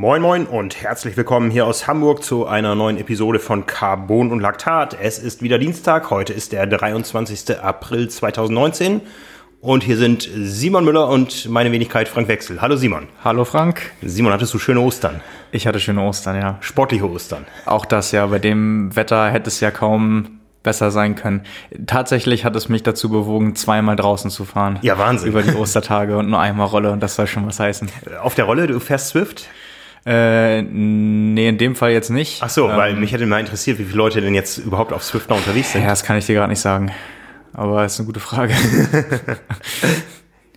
Moin Moin und herzlich willkommen hier aus Hamburg zu einer neuen Episode von Carbon und Laktat. Es ist wieder Dienstag, heute ist der 23. April 2019 und hier sind Simon Müller und meine Wenigkeit Frank Wechsel. Hallo Simon. Hallo Frank. Simon, hattest du schöne Ostern? Ich hatte schöne Ostern, ja. Sportliche Ostern. Auch das ja, bei dem Wetter hätte es ja kaum besser sein können. Tatsächlich hat es mich dazu bewogen, zweimal draußen zu fahren. Ja, Wahnsinn. Über die Ostertage und nur einmal Rolle und das soll schon was heißen. Auf der Rolle, du fährst Swift? Äh, nee, in dem Fall jetzt nicht. Ach so, ähm, weil mich hätte mal interessiert, wie viele Leute denn jetzt überhaupt auf Swift noch unterwegs sind. Ja, das kann ich dir gerade nicht sagen. Aber ist eine gute Frage.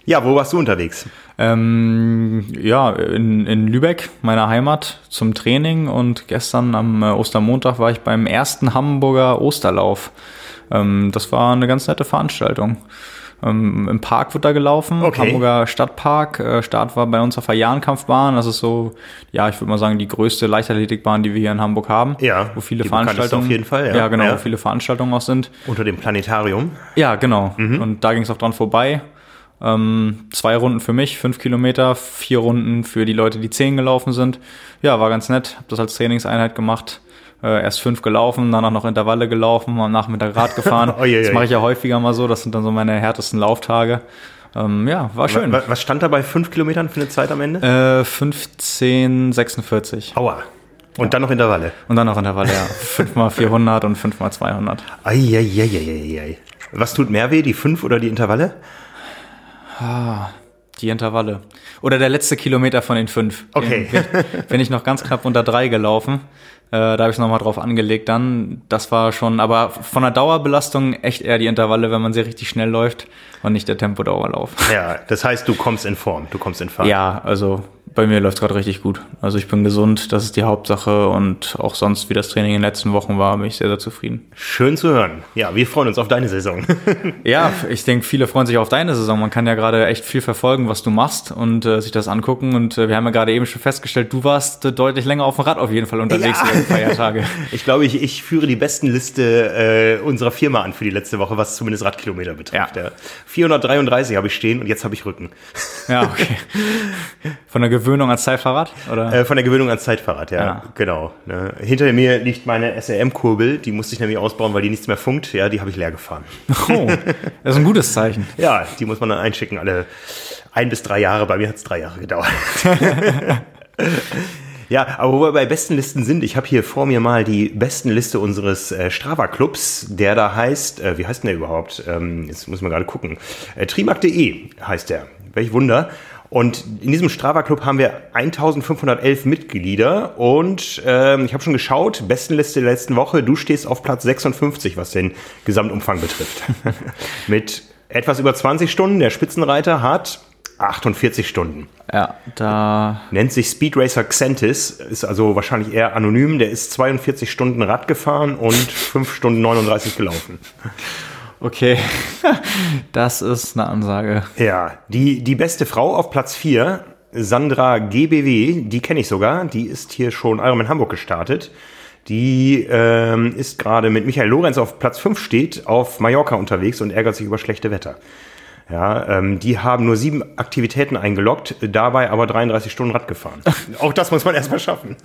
ja, wo warst du unterwegs? Ähm, ja, in, in Lübeck, meiner Heimat, zum Training und gestern am äh, Ostermontag war ich beim ersten Hamburger Osterlauf. Ähm, das war eine ganz nette Veranstaltung. Ähm, Im Park wird da gelaufen, okay. Hamburger Stadtpark. Äh, Start war bei uns auf der Jahrenkampfbahn. Das ist so, ja, ich würde mal sagen, die größte Leichtathletikbahn, die wir hier in Hamburg haben. Ja. Wo viele Veranstaltungen. Auf jeden Fall, ja. Ja, genau, ja. wo viele Veranstaltungen auch sind. Unter dem Planetarium. Ja, genau. Mhm. Und da ging es auch dran vorbei. Ähm, zwei Runden für mich, fünf Kilometer, vier Runden für die Leute, die zehn gelaufen sind. Ja, war ganz nett. Hab das als Trainingseinheit gemacht. Äh, erst fünf gelaufen, danach noch Intervalle gelaufen, am Nachmittag Rad gefahren. oh, je, je. Das mache ich ja häufiger mal so. Das sind dann so meine härtesten Lauftage. Ähm, ja, war schön. Was, was stand da bei fünf Kilometern für eine Zeit am Ende? Äh, 15,46. Aua. Und ja. dann noch Intervalle. Und dann noch Intervalle, ja. 5 mal 400 und 5 mal 200. Eieieiei. Was tut mehr weh, die 5 oder die Intervalle? Ah, die Intervalle. Oder der letzte Kilometer von den fünf. Okay. Den bin ich noch ganz knapp unter drei gelaufen. Äh, da habe ich nochmal drauf angelegt dann. Das war schon, aber von der Dauerbelastung echt eher die Intervalle, wenn man sehr richtig schnell läuft und nicht der Tempodauerlauf. Ja, das heißt, du kommst in Form, du kommst in Fahrt. Ja, also bei mir läuft gerade richtig gut. Also ich bin gesund, das ist die Hauptsache und auch sonst, wie das Training in den letzten Wochen war, bin ich sehr, sehr zufrieden. Schön zu hören. Ja, wir freuen uns auf deine Saison. ja, ich denke, viele freuen sich auf deine Saison. Man kann ja gerade echt viel verfolgen, was du machst und äh, sich das angucken. Und äh, wir haben ja gerade eben schon festgestellt, du warst äh, deutlich länger auf dem Rad auf jeden Fall unterwegs ja. über die Feiertage. Ich glaube, ich, ich führe die besten Liste äh, unserer Firma an für die letzte Woche, was zumindest Radkilometer betrifft. Ja. Ja. 433 habe ich stehen und jetzt habe ich Rücken. Ja, okay. Von der Gewöhnung ans Zeitfahrrad? Oder? Äh, von der Gewöhnung ans Zeitfahrrad, ja. ja. Genau. Ne. Hinter mir liegt meine SRM-Kurbel, die musste ich nämlich ausbauen, weil die nichts mehr funkt. Ja, die habe ich leer gefahren. Oh, das ist ein gutes Zeichen. ja, die muss man dann einschicken, alle ein bis drei Jahre. Bei mir hat es drei Jahre gedauert. Ja, aber wo wir bei besten Listen sind, ich habe hier vor mir mal die besten Liste unseres äh, Strava-Clubs, der da heißt, äh, wie heißt denn der überhaupt? Ähm, jetzt muss man gerade gucken. Äh, Trimark.de heißt der. Welch Wunder. Und in diesem Strava-Club haben wir 1511 Mitglieder und ähm, ich habe schon geschaut, Bestenliste der letzten Woche, du stehst auf Platz 56, was den Gesamtumfang betrifft. Mit etwas über 20 Stunden, der Spitzenreiter hat 48 Stunden. Ja, da. Nennt sich Speed Racer Xentis, ist also wahrscheinlich eher anonym. Der ist 42 Stunden Rad gefahren und 5 Stunden 39 gelaufen. Okay, das ist eine Ansage. Ja, die, die beste Frau auf Platz 4, Sandra GBW, die kenne ich sogar, die ist hier schon Ironman Hamburg gestartet. Die ähm, ist gerade mit Michael Lorenz auf Platz 5 steht, auf Mallorca unterwegs und ärgert sich über schlechte Wetter. Ja, ähm, die haben nur sieben Aktivitäten eingeloggt, dabei aber 33 Stunden Rad gefahren. Auch das muss man erstmal schaffen.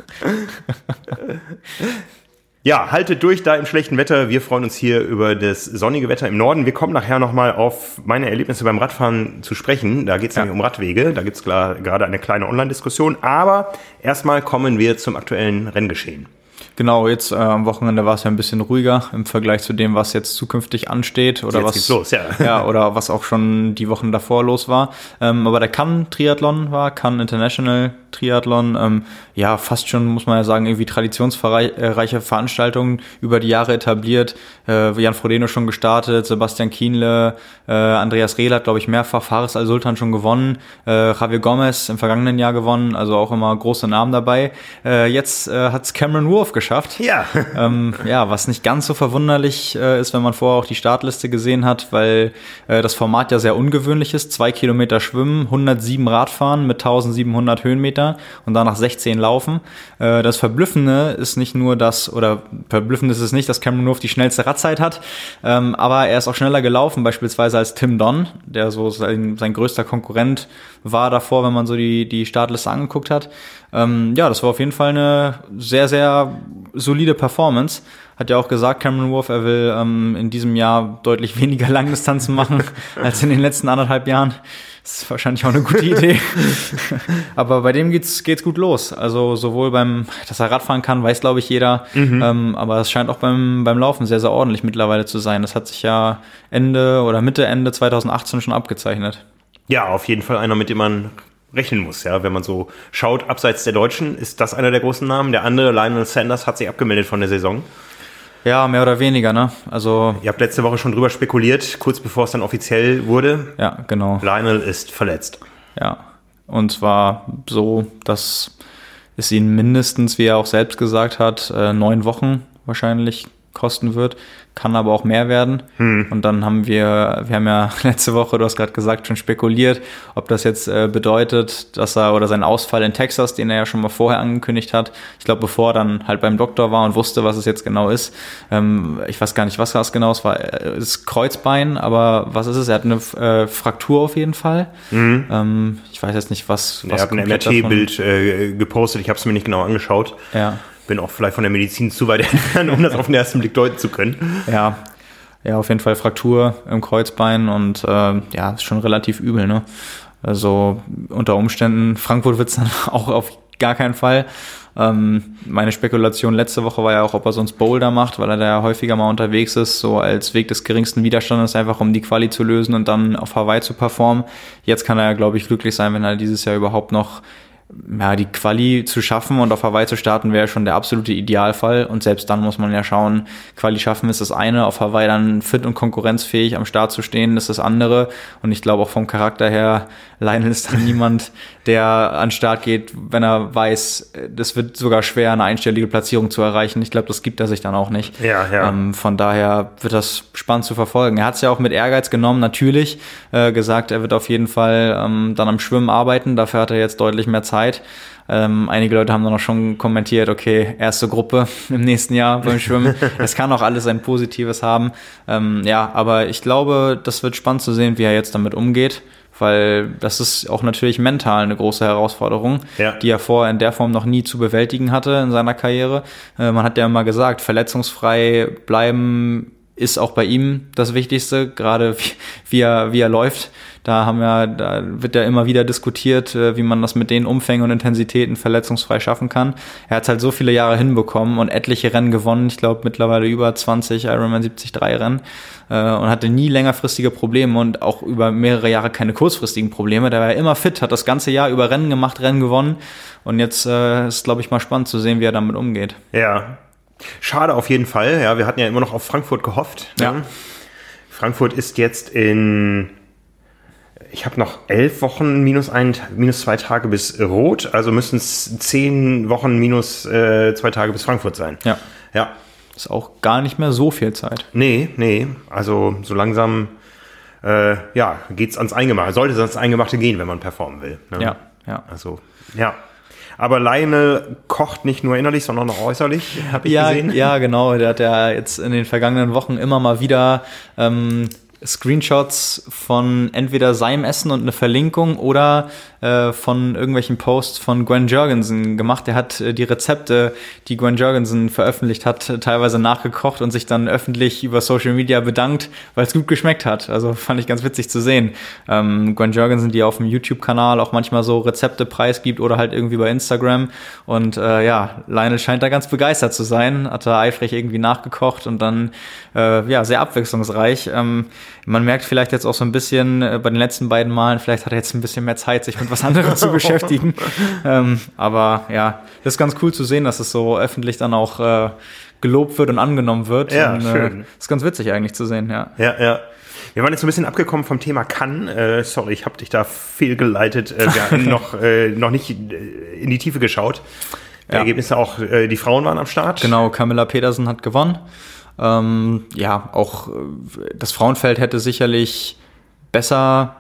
Ja, haltet durch da im schlechten Wetter. Wir freuen uns hier über das sonnige Wetter im Norden. Wir kommen nachher nochmal auf meine Erlebnisse beim Radfahren zu sprechen. Da geht es ja. nämlich um Radwege. Da gibt es gerade eine kleine Online-Diskussion. Aber erstmal kommen wir zum aktuellen Renngeschehen. Genau, jetzt äh, am Wochenende war es ja ein bisschen ruhiger im Vergleich zu dem, was jetzt zukünftig ansteht oder jetzt was los, ja. ja oder was auch schon die Wochen davor los war. Ähm, aber der Cannes Triathlon war, Cannes International Triathlon, ähm, ja fast schon muss man ja sagen irgendwie traditionsreiche Veranstaltungen über die Jahre etabliert. Äh, Jan Frodeno schon gestartet, Sebastian Kienle, äh, Andreas Rehl hat glaube ich mehrfach Fares Al Sultan schon gewonnen, äh, Javier Gomez im vergangenen Jahr gewonnen, also auch immer große Namen dabei. Äh, jetzt äh, hat es Cameron Wolf geschafft. Ja. Ähm, ja, was nicht ganz so verwunderlich äh, ist, wenn man vorher auch die Startliste gesehen hat, weil äh, das Format ja sehr ungewöhnlich ist. Zwei Kilometer Schwimmen, 107 Radfahren mit 1700 Höhenmetern. Kilometer und danach 16 laufen. Äh, das Verblüffende ist nicht nur das, oder verblüffend ist es nicht, dass Cameron Wolf die schnellste Radzeit hat, ähm, aber er ist auch schneller gelaufen, beispielsweise als Tim Don, der so sein, sein größter Konkurrent war davor, wenn man so die, die Startliste angeguckt hat. Ähm, ja, das war auf jeden Fall eine sehr, sehr solide Performance. Hat ja auch gesagt, Cameron Wolf, er will ähm, in diesem Jahr deutlich weniger Langdistanzen machen als in den letzten anderthalb Jahren. Das ist wahrscheinlich auch eine gute Idee. aber bei dem geht's, geht's gut los. Also sowohl beim, dass er Radfahren kann, weiß glaube ich jeder. Mhm. Ähm, aber es scheint auch beim, beim Laufen sehr, sehr ordentlich mittlerweile zu sein. Das hat sich ja Ende oder Mitte, Ende 2018 schon abgezeichnet. Ja, auf jeden Fall einer, mit dem man rechnen muss, ja. Wenn man so schaut, abseits der Deutschen, ist das einer der großen Namen. Der andere, Lionel Sanders, hat sich abgemeldet von der Saison. Ja, mehr oder weniger, ne? Also. Ihr habt letzte Woche schon drüber spekuliert, kurz bevor es dann offiziell wurde. Ja, genau. Lionel ist verletzt. Ja. Und zwar so, dass es ihn mindestens, wie er auch selbst gesagt hat, äh, neun Wochen wahrscheinlich kosten wird kann aber auch mehr werden. Hm. Und dann haben wir, wir haben ja letzte Woche, du hast gerade gesagt, schon spekuliert, ob das jetzt äh, bedeutet, dass er oder sein Ausfall in Texas, den er ja schon mal vorher angekündigt hat, ich glaube, bevor er dann halt beim Doktor war und wusste, was es jetzt genau ist. Ähm, ich weiß gar nicht, was das genau ist, war äh, ist Kreuzbein, aber was ist es? Er hat eine äh, Fraktur auf jeden Fall. Hm. Ähm, ich weiß jetzt nicht, was. was er hat ein MRT-Bild äh, gepostet, ich habe es mir nicht genau angeschaut. Ja bin auch vielleicht von der Medizin zu weit entfernt, um das auf den ersten Blick deuten zu können. Ja, ja, auf jeden Fall Fraktur im Kreuzbein und äh, ja, ist schon relativ übel, ne? Also unter Umständen, Frankfurt wird es dann auch auf gar keinen Fall. Ähm, meine Spekulation letzte Woche war ja auch, ob er sonst Boulder macht, weil er da ja häufiger mal unterwegs ist, so als Weg des geringsten Widerstandes, einfach um die Quali zu lösen und dann auf Hawaii zu performen. Jetzt kann er ja, glaube ich, glücklich sein, wenn er dieses Jahr überhaupt noch ja, die Quali zu schaffen und auf Hawaii zu starten wäre schon der absolute Idealfall. Und selbst dann muss man ja schauen, Quali schaffen ist das eine, auf Hawaii dann fit und konkurrenzfähig am Start zu stehen, ist das andere. Und ich glaube auch vom Charakter her, Lionel ist dann niemand, der an Start geht, wenn er weiß, das wird sogar schwer, eine einstellige Platzierung zu erreichen. Ich glaube, das gibt er sich dann auch nicht. Ja, ja. Ähm, von daher wird das spannend zu verfolgen. Er hat es ja auch mit Ehrgeiz genommen, natürlich, äh, gesagt, er wird auf jeden Fall ähm, dann am Schwimmen arbeiten. Dafür hat er jetzt deutlich mehr Zeit. Ähm, einige Leute haben dann auch schon kommentiert, okay, erste Gruppe im nächsten Jahr beim Schwimmen. Es kann auch alles ein Positives haben. Ähm, ja, aber ich glaube, das wird spannend zu sehen, wie er jetzt damit umgeht weil das ist auch natürlich mental eine große Herausforderung, ja. die er vorher in der Form noch nie zu bewältigen hatte in seiner Karriere. Äh, man hat ja immer gesagt, verletzungsfrei bleiben ist auch bei ihm das Wichtigste, gerade wie, wie, er, wie er läuft. Da haben wir, da wird ja immer wieder diskutiert, äh, wie man das mit den Umfängen und Intensitäten verletzungsfrei schaffen kann. Er hat halt so viele Jahre hinbekommen und etliche Rennen gewonnen. Ich glaube mittlerweile über 20 Ironman 73 Rennen äh, und hatte nie längerfristige Probleme und auch über mehrere Jahre keine kurzfristigen Probleme. Der war ja immer fit, hat das ganze Jahr über Rennen gemacht, Rennen gewonnen. Und jetzt äh, ist, glaube ich, mal spannend zu sehen, wie er damit umgeht. Ja, Schade auf jeden Fall. Ja, wir hatten ja immer noch auf Frankfurt gehofft. Ne? Ja. Frankfurt ist jetzt in, ich habe noch elf Wochen minus ein, minus zwei Tage bis Rot, also müssen es zehn Wochen minus äh, zwei Tage bis Frankfurt sein. Ja. Ja. Ist auch gar nicht mehr so viel Zeit. Nee, nee. Also so langsam äh, ja, geht's ans Eingemachte. Sollte es ans Eingemachte gehen, wenn man performen will. Ne? Ja, ja. Also, ja. Aber Lionel kocht nicht nur innerlich, sondern auch äußerlich, habe ich ja, gesehen. Ja, genau. Der hat ja jetzt in den vergangenen Wochen immer mal wieder ähm, Screenshots von entweder seinem Essen und eine Verlinkung oder äh, von irgendwelchen Posts von Gwen Jorgensen gemacht. Er hat äh, die Rezepte, die Gwen Jorgensen veröffentlicht hat, teilweise nachgekocht und sich dann öffentlich über Social Media bedankt, weil es gut geschmeckt hat. Also fand ich ganz witzig zu sehen. Ähm, Gwen Jorgensen, die auf dem YouTube-Kanal auch manchmal so Rezepte preisgibt oder halt irgendwie bei Instagram. Und äh, ja, Lionel scheint da ganz begeistert zu sein, hat da eifrig irgendwie nachgekocht und dann äh, ja sehr abwechslungsreich. Ähm, man merkt vielleicht jetzt auch so ein bisschen äh, bei den letzten beiden Malen, vielleicht hat er jetzt ein bisschen mehr Zeit, sich mit was anderem zu beschäftigen. Ähm, aber ja, das ist ganz cool zu sehen, dass es so öffentlich dann auch äh, gelobt wird und angenommen wird. Ja, und, schön. Äh, ist ganz witzig eigentlich zu sehen, ja. Ja, ja. Wir waren jetzt ein bisschen abgekommen vom Thema Cannes. Äh, sorry, ich habe dich da fehlgeleitet. Äh, wir haben noch, äh, noch nicht äh, in die Tiefe geschaut. Die ja. Ergebnisse auch, äh, die Frauen waren am Start. Genau, Camilla Petersen hat gewonnen. Ähm, ja, auch äh, das Frauenfeld hätte sicherlich besser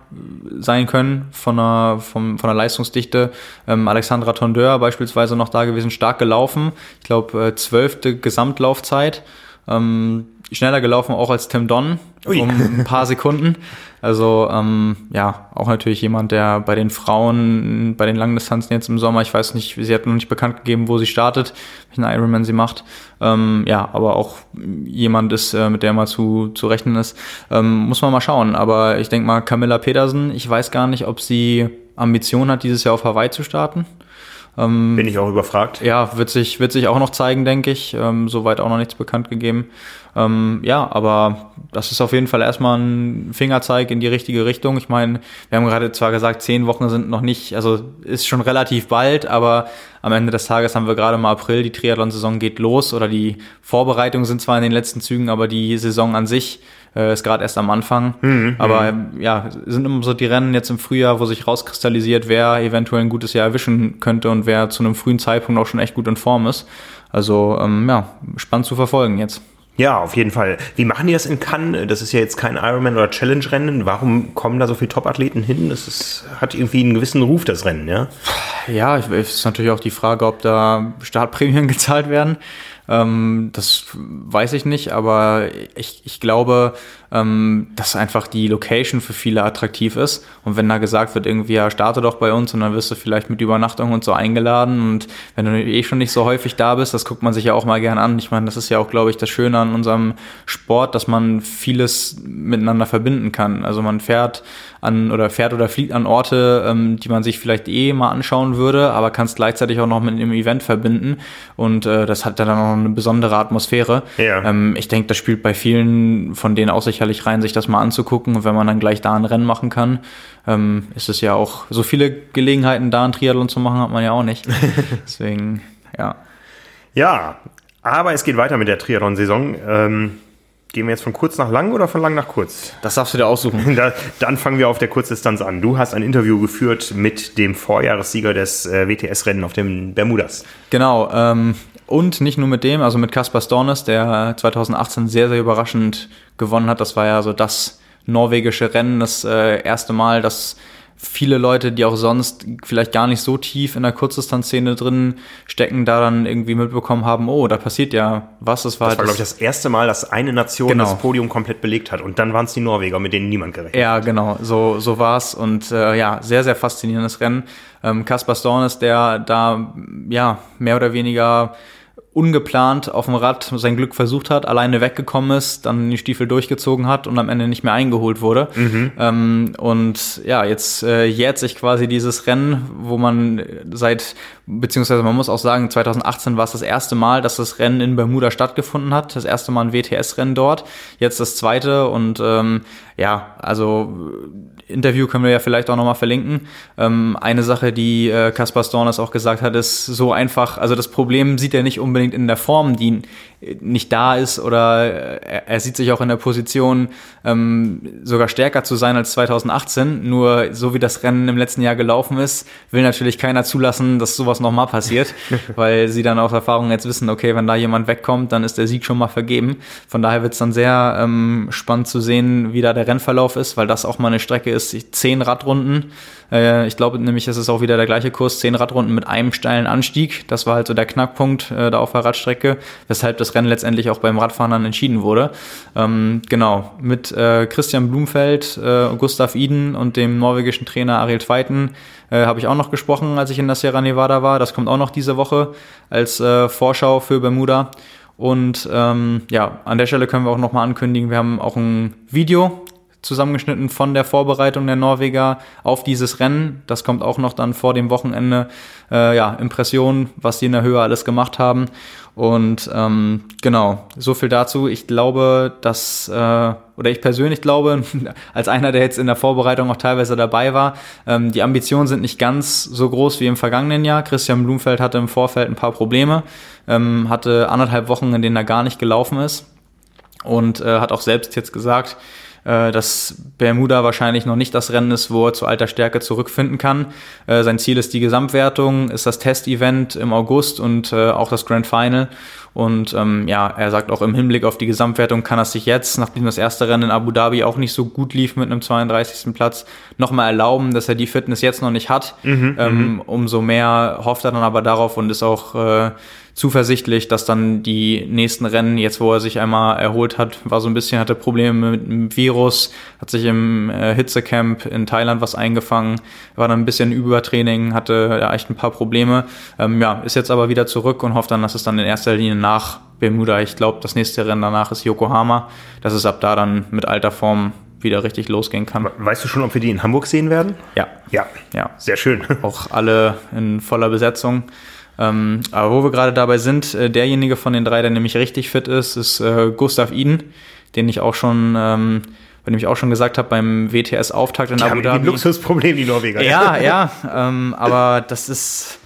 sein können von der, vom, von der Leistungsdichte. Ähm, Alexandra Tondeur beispielsweise noch da gewesen, stark gelaufen. Ich glaube, äh, zwölfte Gesamtlaufzeit. Ähm, schneller gelaufen auch als Tim Don Ui. um ein paar Sekunden. Also ähm, ja, auch natürlich jemand, der bei den Frauen, bei den Langdistanzen jetzt im Sommer, ich weiß nicht, sie hat noch nicht bekannt gegeben, wo sie startet, welchen Ironman sie macht. Ähm, ja, aber auch jemand ist, äh, mit der mal zu, zu rechnen ist. Ähm, muss man mal schauen. Aber ich denke mal, Camilla Pedersen, ich weiß gar nicht, ob sie Ambition hat, dieses Jahr auf Hawaii zu starten. Ähm, Bin ich auch überfragt. Ja, wird sich, wird sich auch noch zeigen, denke ich. Ähm, soweit auch noch nichts bekannt gegeben. Ähm, ja, aber das ist auf jeden Fall erstmal ein Fingerzeig in die richtige Richtung. Ich meine, wir haben gerade zwar gesagt, zehn Wochen sind noch nicht, also ist schon relativ bald, aber am Ende des Tages haben wir gerade mal April, die Triathlon-Saison geht los oder die Vorbereitungen sind zwar in den letzten Zügen, aber die Saison an sich äh, ist gerade erst am Anfang. Mhm, Aber mhm. ja, sind immer so die Rennen jetzt im Frühjahr, wo sich rauskristallisiert, wer eventuell ein gutes Jahr erwischen könnte und wer zu einem frühen Zeitpunkt auch schon echt gut in Form ist. Also ähm, ja, spannend zu verfolgen jetzt. Ja, auf jeden Fall. Wie machen die das in Cannes? Das ist ja jetzt kein Ironman oder Challenge-Rennen. Warum kommen da so viele Top-Athleten hin? Das ist, hat irgendwie einen gewissen Ruf, das Rennen, ja? Ja, es ist natürlich auch die Frage, ob da Startprämien gezahlt werden. Ähm, das weiß ich nicht, aber ich, ich glaube, ähm, dass einfach die Location für viele attraktiv ist. Und wenn da gesagt wird, irgendwie, ja, starte doch bei uns und dann wirst du vielleicht mit Übernachtung und so eingeladen. Und wenn du eh schon nicht so häufig da bist, das guckt man sich ja auch mal gern an. Ich meine, das ist ja auch, glaube ich, das Schöne an unserem Sport, dass man vieles miteinander verbinden kann. Also man fährt an oder fährt oder fliegt an Orte, ähm, die man sich vielleicht eh mal anschauen würde, aber kann es gleichzeitig auch noch mit einem Event verbinden. Und äh, das hat dann auch eine besondere Atmosphäre. Ja. Ähm, ich denke, das spielt bei vielen von denen auch sicherlich rein, sich das mal anzugucken. Und wenn man dann gleich da ein Rennen machen kann, ähm, ist es ja auch so viele Gelegenheiten, da ein Triathlon zu machen, hat man ja auch nicht. Deswegen, ja. Ja, aber es geht weiter mit der Triathlon-Saison. Ähm Gehen wir jetzt von kurz nach lang oder von lang nach kurz? Das darfst du dir aussuchen. Da, dann fangen wir auf der Kurzdistanz an. Du hast ein Interview geführt mit dem Vorjahressieger des äh, WTS-Rennen auf dem Bermudas. Genau. Ähm, und nicht nur mit dem, also mit Kaspar Stornes, der 2018 sehr, sehr überraschend gewonnen hat. Das war ja so das norwegische Rennen, das äh, erste Mal, dass viele Leute, die auch sonst vielleicht gar nicht so tief in der Kurzdistanzszene drin stecken, da dann irgendwie mitbekommen haben, oh, da passiert ja was. Das war, das war glaube ich, das erste Mal, dass eine Nation genau. das Podium komplett belegt hat. Und dann waren es die Norweger, mit denen niemand gerechnet ja, hat. Ja, genau, so, so war's Und äh, ja, sehr, sehr faszinierendes Rennen. Ähm, Kaspar Stornes, der da ja mehr oder weniger ungeplant auf dem Rad sein Glück versucht hat, alleine weggekommen ist, dann die Stiefel durchgezogen hat und am Ende nicht mehr eingeholt wurde. Mhm. Ähm, und ja, jetzt äh, jährt sich quasi dieses Rennen, wo man seit, beziehungsweise man muss auch sagen, 2018 war es das erste Mal, dass das Rennen in Bermuda stattgefunden hat. Das erste Mal ein WTS-Rennen dort, jetzt das zweite und ähm, ja, also Interview können wir ja vielleicht auch nochmal verlinken. Ähm, eine Sache, die äh, Kaspar Stornes auch gesagt hat, ist so einfach, also das Problem sieht er nicht unbedingt in der Form, die nicht da ist oder er, er sieht sich auch in der Position, ähm, sogar stärker zu sein als 2018. Nur so wie das Rennen im letzten Jahr gelaufen ist, will natürlich keiner zulassen, dass sowas nochmal passiert, weil sie dann aus Erfahrung jetzt wissen, okay, wenn da jemand wegkommt, dann ist der Sieg schon mal vergeben. Von daher wird es dann sehr ähm, spannend zu sehen, wie da der Rennverlauf ist, weil das auch mal eine Strecke ist, zehn Radrunden. Äh, ich glaube nämlich, es ist auch wieder der gleiche Kurs, zehn Radrunden mit einem steilen Anstieg. Das war halt so der Knackpunkt äh, da auf der Radstrecke, weshalb das Rennen letztendlich auch beim Radfahren dann entschieden wurde. Ähm, genau, mit äh, Christian Blumfeld, äh, Gustav Iden und dem norwegischen Trainer Ariel Tveiten äh, habe ich auch noch gesprochen, als ich in der Sierra Nevada war. Das kommt auch noch diese Woche als äh, Vorschau für Bermuda. Und ähm, ja, an der Stelle können wir auch nochmal ankündigen, wir haben auch ein Video zusammengeschnitten von der Vorbereitung der Norweger auf dieses Rennen. Das kommt auch noch dann vor dem Wochenende. Äh, ja, Impressionen, was die in der Höhe alles gemacht haben. Und ähm, genau, so viel dazu. Ich glaube, dass, äh, oder ich persönlich glaube, als einer, der jetzt in der Vorbereitung auch teilweise dabei war, ähm, die Ambitionen sind nicht ganz so groß wie im vergangenen Jahr. Christian Blumfeld hatte im Vorfeld ein paar Probleme, ähm, hatte anderthalb Wochen, in denen er gar nicht gelaufen ist und äh, hat auch selbst jetzt gesagt, äh, dass Bermuda wahrscheinlich noch nicht das Rennen ist, wo er zu alter Stärke zurückfinden kann. Äh, sein Ziel ist die Gesamtwertung, ist das Testevent im August und äh, auch das Grand Final. Und ähm, ja, er sagt auch im Hinblick auf die Gesamtwertung kann er sich jetzt, nachdem das erste Rennen in Abu Dhabi auch nicht so gut lief mit einem 32. Platz, nochmal erlauben, dass er die Fitness jetzt noch nicht hat. Mhm, ähm, mhm. umso mehr hofft er dann aber darauf und ist auch äh, zuversichtlich, dass dann die nächsten Rennen, jetzt wo er sich einmal erholt hat, war so ein bisschen, hatte Probleme mit dem Virus, hat sich im äh, Hitzecamp in Thailand was eingefangen, war dann ein bisschen Übertraining, hatte ja, echt ein paar Probleme. Ähm, ja, ist jetzt aber wieder zurück und hofft dann, dass es dann in erster Linie nach Bermuda, ich glaube, das nächste Rennen danach ist Yokohama, dass es ab da dann mit alter Form wieder richtig losgehen kann. Weißt du schon, ob wir die in Hamburg sehen werden? Ja. Ja. Ja. Sehr schön. Auch alle in voller Besetzung. Ähm, aber wo wir gerade dabei sind, äh, derjenige von den drei, der nämlich richtig fit ist, ist äh, Gustav Iden, den ich auch schon, ähm, bei dem ich auch schon gesagt habe beim WTS-Auftakt in die Abu Dhabi. Ein Luxusproblem, die Norweger. Ja, ja, ähm, aber das ist,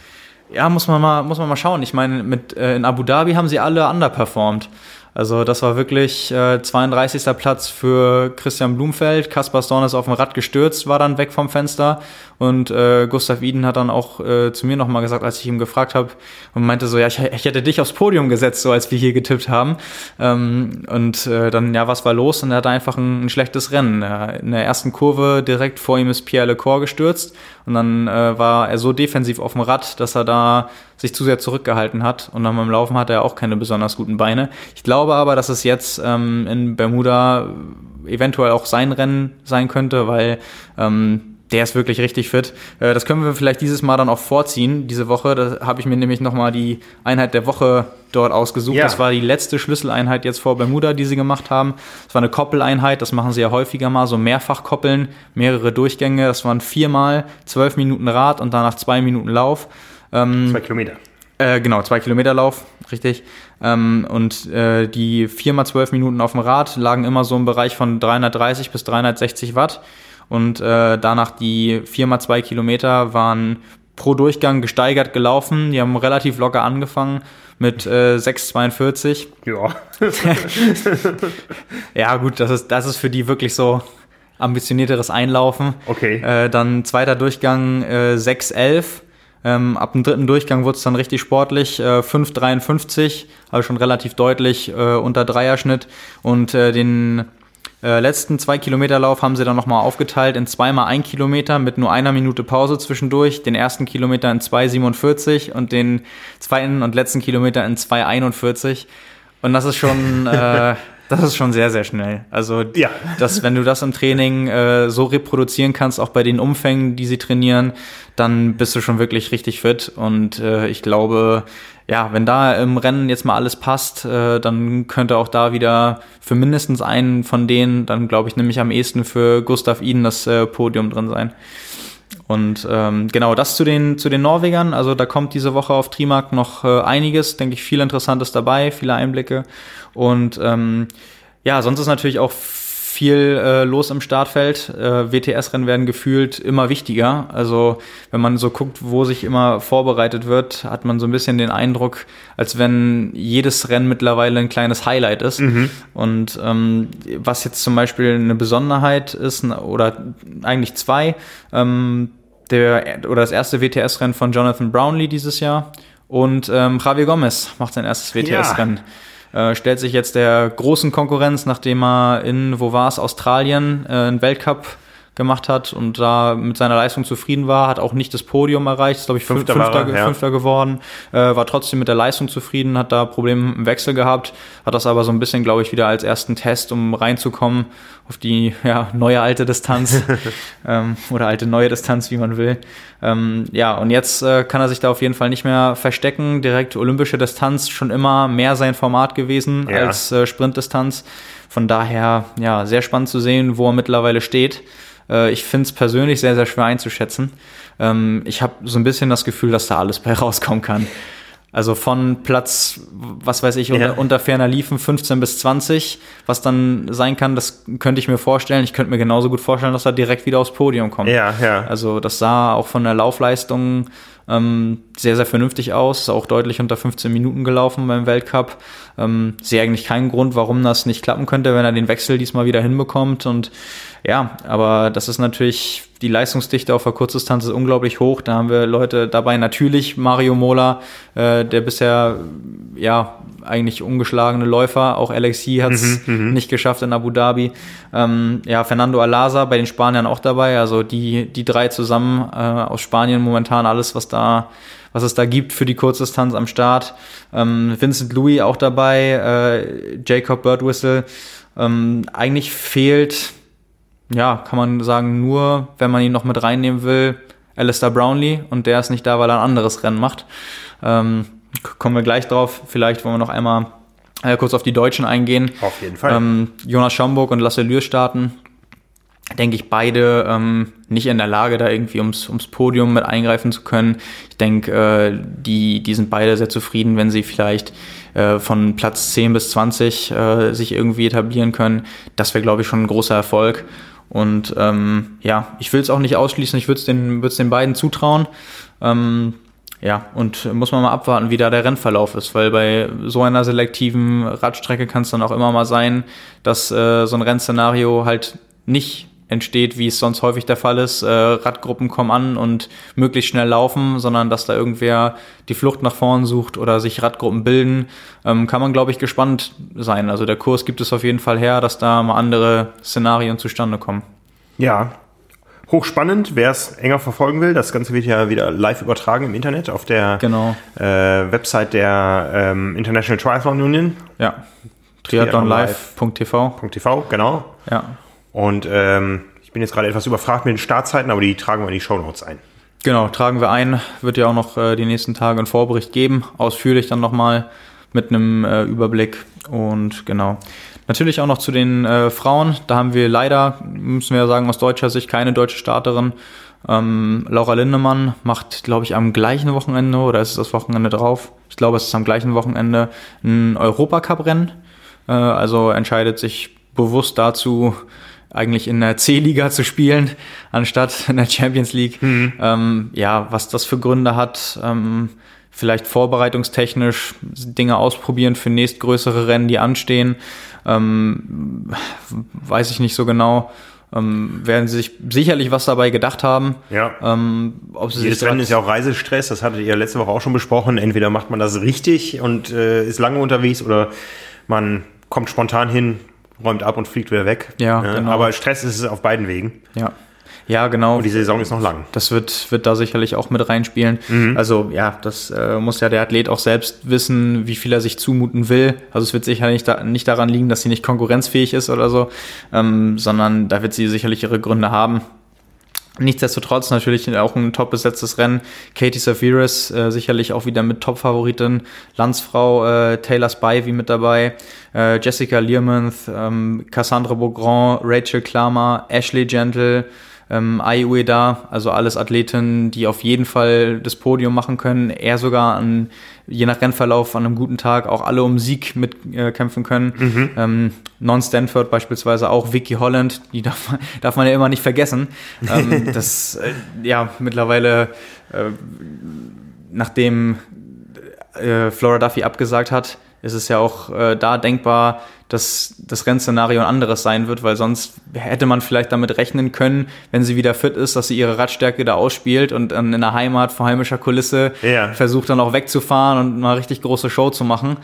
ja, muss man mal, muss man mal schauen. Ich meine, mit, äh, in Abu Dhabi haben sie alle underperformed. Also das war wirklich äh, 32. Platz für Christian Blumfeld. Kaspar Storn ist auf dem Rad gestürzt, war dann weg vom Fenster. Und äh, Gustav Iden hat dann auch äh, zu mir nochmal gesagt, als ich ihm gefragt habe und meinte so, ja, ich, ich, hätte dich aufs Podium gesetzt, so als wir hier getippt haben. Ähm, und äh, dann, ja, was war los? Und er hatte einfach ein, ein schlechtes Rennen. In der ersten Kurve direkt vor ihm ist Pierre Lecor gestürzt. Und dann äh, war er so defensiv auf dem Rad, dass er da sich zu sehr zurückgehalten hat. Und dann beim Laufen hat er auch keine besonders guten Beine. Ich glaube aber, dass es jetzt ähm, in Bermuda eventuell auch sein Rennen sein könnte, weil ähm, der ist wirklich richtig fit. Äh, das können wir vielleicht dieses Mal dann auch vorziehen, diese Woche. Da habe ich mir nämlich nochmal die Einheit der Woche dort ausgesucht. Ja. Das war die letzte Schlüsseleinheit jetzt vor Bermuda, die sie gemacht haben. Das war eine Koppeleinheit, das machen sie ja häufiger mal, so mehrfach koppeln, mehrere Durchgänge. Das waren viermal zwölf Minuten Rad und danach zwei Minuten Lauf. Ähm, zwei Kilometer. Äh, genau, zwei Kilometer Lauf, richtig. Ähm, und äh, die viermal zwölf Minuten auf dem Rad lagen immer so im Bereich von 330 bis 360 Watt. Und äh, danach die 4x2 Kilometer waren pro Durchgang gesteigert gelaufen. Die haben relativ locker angefangen mit äh, 6,42. Ja. ja, gut, das ist, das ist für die wirklich so ambitionierteres Einlaufen. Okay. Äh, dann zweiter Durchgang äh, 6,11. Ähm, ab dem dritten Durchgang wurde es dann richtig sportlich. Äh, 5,53, also schon relativ deutlich äh, unter Dreierschnitt. Und äh, den äh, letzten zwei Kilometer Lauf haben sie dann nochmal aufgeteilt in zweimal ein Kilometer mit nur einer Minute Pause zwischendurch. Den ersten Kilometer in 2,47 und den zweiten und letzten Kilometer in 2,41. Und das ist schon, äh, das ist schon sehr, sehr schnell. Also, ja. dass, wenn du das im Training äh, so reproduzieren kannst, auch bei den Umfängen, die sie trainieren, dann bist du schon wirklich richtig fit. Und äh, ich glaube, ja, wenn da im Rennen jetzt mal alles passt, äh, dann könnte auch da wieder für mindestens einen von denen, dann glaube ich nämlich am ehesten für Gustav Iden das äh, Podium drin sein. Und ähm, genau das zu den, zu den Norwegern. Also da kommt diese Woche auf Trimark noch äh, einiges, denke ich, viel Interessantes dabei, viele Einblicke. Und ähm, ja, sonst ist natürlich auch viel äh, los im Startfeld. Äh, WTS-Rennen werden gefühlt immer wichtiger. Also wenn man so guckt, wo sich immer vorbereitet wird, hat man so ein bisschen den Eindruck, als wenn jedes Rennen mittlerweile ein kleines Highlight ist. Mhm. Und ähm, was jetzt zum Beispiel eine Besonderheit ist, oder eigentlich zwei, ähm, der, oder das erste WTS-Rennen von Jonathan Brownlee dieses Jahr und ähm, Javier Gomez macht sein erstes WTS-Rennen. Ja. Äh, stellt sich jetzt der großen Konkurrenz, nachdem er in, wo war es, Australien, äh, einen Weltcup gemacht hat und da mit seiner Leistung zufrieden war, hat auch nicht das Podium erreicht, ist glaube ich Fünfter, Fünfter, er, ja. Fünfter geworden, äh, war trotzdem mit der Leistung zufrieden, hat da Probleme im Wechsel gehabt, hat das aber so ein bisschen, glaube ich, wieder als ersten Test, um reinzukommen auf die ja, neue alte Distanz ähm, oder alte neue Distanz, wie man will. Ähm, ja, und jetzt äh, kann er sich da auf jeden Fall nicht mehr verstecken. Direkt olympische Distanz schon immer mehr sein Format gewesen ja. als äh, Sprintdistanz. Von daher, ja, sehr spannend zu sehen, wo er mittlerweile steht. Äh, ich finde es persönlich sehr, sehr schwer einzuschätzen. Ähm, ich habe so ein bisschen das Gefühl, dass da alles bei rauskommen kann. Also von Platz, was weiß ich, ja. unter, unter ferner Liefen 15 bis 20, was dann sein kann, das könnte ich mir vorstellen. Ich könnte mir genauso gut vorstellen, dass er direkt wieder aufs Podium kommt. Ja, ja. Also das sah auch von der Laufleistung ähm, sehr, sehr vernünftig aus. Ist auch deutlich unter 15 Minuten gelaufen beim Weltcup. Ähm, sehe eigentlich keinen Grund, warum das nicht klappen könnte, wenn er den Wechsel diesmal wieder hinbekommt. Und ja, aber das ist natürlich, die Leistungsdichte auf der Kurzdistanz ist unglaublich hoch. Da haben wir Leute dabei, natürlich Mario Mola, äh, der bisher ja eigentlich ungeschlagene Läufer. Auch Alexi hat es mhm, mhm, nicht geschafft in Abu Dhabi. Ähm, ja, Fernando Alaza bei den Spaniern auch dabei. Also die, die drei zusammen äh, aus Spanien momentan alles, was da was es da gibt für die Kurzdistanz am Start. Ähm, Vincent Louis auch dabei, äh, Jacob Birdwhistle. Ähm, eigentlich fehlt, ja, kann man sagen, nur, wenn man ihn noch mit reinnehmen will, Alistair Brownlee und der ist nicht da, weil er ein anderes Rennen macht. Ähm, kommen wir gleich drauf. Vielleicht wollen wir noch einmal äh, kurz auf die Deutschen eingehen. Auf jeden Fall. Ähm, Jonas Schaumburg und Lasse Lühr starten. Denke ich, beide ähm, nicht in der Lage, da irgendwie ums, ums Podium mit eingreifen zu können. Ich denke, äh, die, die sind beide sehr zufrieden, wenn sie vielleicht äh, von Platz 10 bis 20 äh, sich irgendwie etablieren können. Das wäre, glaube ich, schon ein großer Erfolg. Und ähm, ja, ich will es auch nicht ausschließen, ich würde es den, den beiden zutrauen. Ähm, ja, und muss man mal abwarten, wie da der Rennverlauf ist, weil bei so einer selektiven Radstrecke kann es dann auch immer mal sein, dass äh, so ein Rennszenario halt nicht entsteht, wie es sonst häufig der Fall ist. Äh, Radgruppen kommen an und möglichst schnell laufen, sondern dass da irgendwer die Flucht nach vorn sucht oder sich Radgruppen bilden, ähm, kann man, glaube ich, gespannt sein. Also der Kurs gibt es auf jeden Fall her, dass da mal andere Szenarien zustande kommen. Ja, hochspannend, wer es enger verfolgen will. Das Ganze wird ja wieder live übertragen im Internet auf der genau. äh, Website der ähm, International Triathlon Union. Ja. Triathlonlive.tv. .tv, genau. Ja. Und ähm, ich bin jetzt gerade etwas überfragt mit den Startzeiten, aber die tragen wir in die Show Notes ein. Genau, tragen wir ein. Wird ja auch noch äh, die nächsten Tage einen Vorbericht geben. Ausführlich dann nochmal mit einem äh, Überblick. Und genau. Natürlich auch noch zu den äh, Frauen. Da haben wir leider, müssen wir ja sagen, aus deutscher Sicht keine deutsche Starterin. Ähm, Laura Lindemann macht, glaube ich, am gleichen Wochenende oder ist es das Wochenende drauf? Ich glaube, es ist am gleichen Wochenende ein Europacup-Rennen. Äh, also entscheidet sich bewusst dazu, eigentlich in der C-Liga zu spielen, anstatt in der Champions League. Mhm. Ähm, ja, was das für Gründe hat, ähm, vielleicht vorbereitungstechnisch Dinge ausprobieren für nächstgrößere Rennen, die anstehen. Ähm, weiß ich nicht so genau. Ähm, werden sie sich sicherlich was dabei gedacht haben. Ja. Ähm, ob sie Jedes Rennen ist ja auch Reisestress, das hattet ihr letzte Woche auch schon besprochen. Entweder macht man das richtig und äh, ist lange unterwegs oder man kommt spontan hin, räumt ab und fliegt wieder weg. Ja, ja, genau. Aber Stress ist es auf beiden Wegen. Ja. Ja, genau. Und die Saison ist noch lang. Das wird, wird da sicherlich auch mit reinspielen. Mhm. Also ja, das äh, muss ja der Athlet auch selbst wissen, wie viel er sich zumuten will. Also es wird sicherlich da, nicht daran liegen, dass sie nicht konkurrenzfähig ist oder so, ähm, sondern da wird sie sicherlich ihre Gründe haben. Nichtsdestotrotz natürlich auch ein top besetztes Rennen. Katie Safiris äh, sicherlich auch wieder mit Top-Favoritin. Landsfrau äh, Taylor Spivey mit dabei. Äh, Jessica Learmonth, ähm, Cassandra Beaugrand, Rachel Klammer, Ashley Gentle, ähm, Ai Ueda, also alles Athleten, die auf jeden Fall das Podium machen können, er sogar an, je nach Rennverlauf an einem guten Tag auch alle um Sieg mitkämpfen äh, können. Mhm. Ähm, Non-Stanford beispielsweise auch, Vicky Holland, die darf man, darf man ja immer nicht vergessen. Ähm, das, äh, ja, mittlerweile, äh, nachdem äh, Flora Duffy abgesagt hat, ist es ja auch äh, da denkbar, dass das Rennszenario ein anderes sein wird, weil sonst hätte man vielleicht damit rechnen können, wenn sie wieder fit ist, dass sie ihre Radstärke da ausspielt und dann in der Heimat vor heimischer Kulisse ja. versucht dann auch wegzufahren und eine richtig große Show zu machen.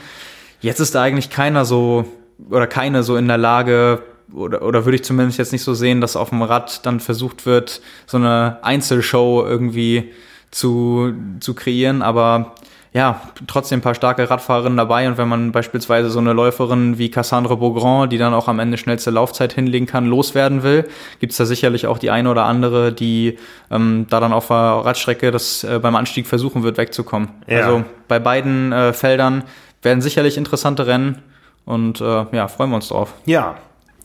Jetzt ist da eigentlich keiner so oder keine so in der Lage, oder, oder würde ich zumindest jetzt nicht so sehen, dass auf dem Rad dann versucht wird, so eine Einzelshow irgendwie zu, zu kreieren, aber ja, trotzdem ein paar starke Radfahrerinnen dabei und wenn man beispielsweise so eine Läuferin wie Cassandra Beaugrand, die dann auch am Ende schnellste Laufzeit hinlegen kann, loswerden will, gibt's da sicherlich auch die eine oder andere, die ähm, da dann auf der Radstrecke das äh, beim Anstieg versuchen wird, wegzukommen. Ja. Also bei beiden äh, Feldern werden sicherlich interessante Rennen und äh, ja, freuen wir uns drauf. Ja,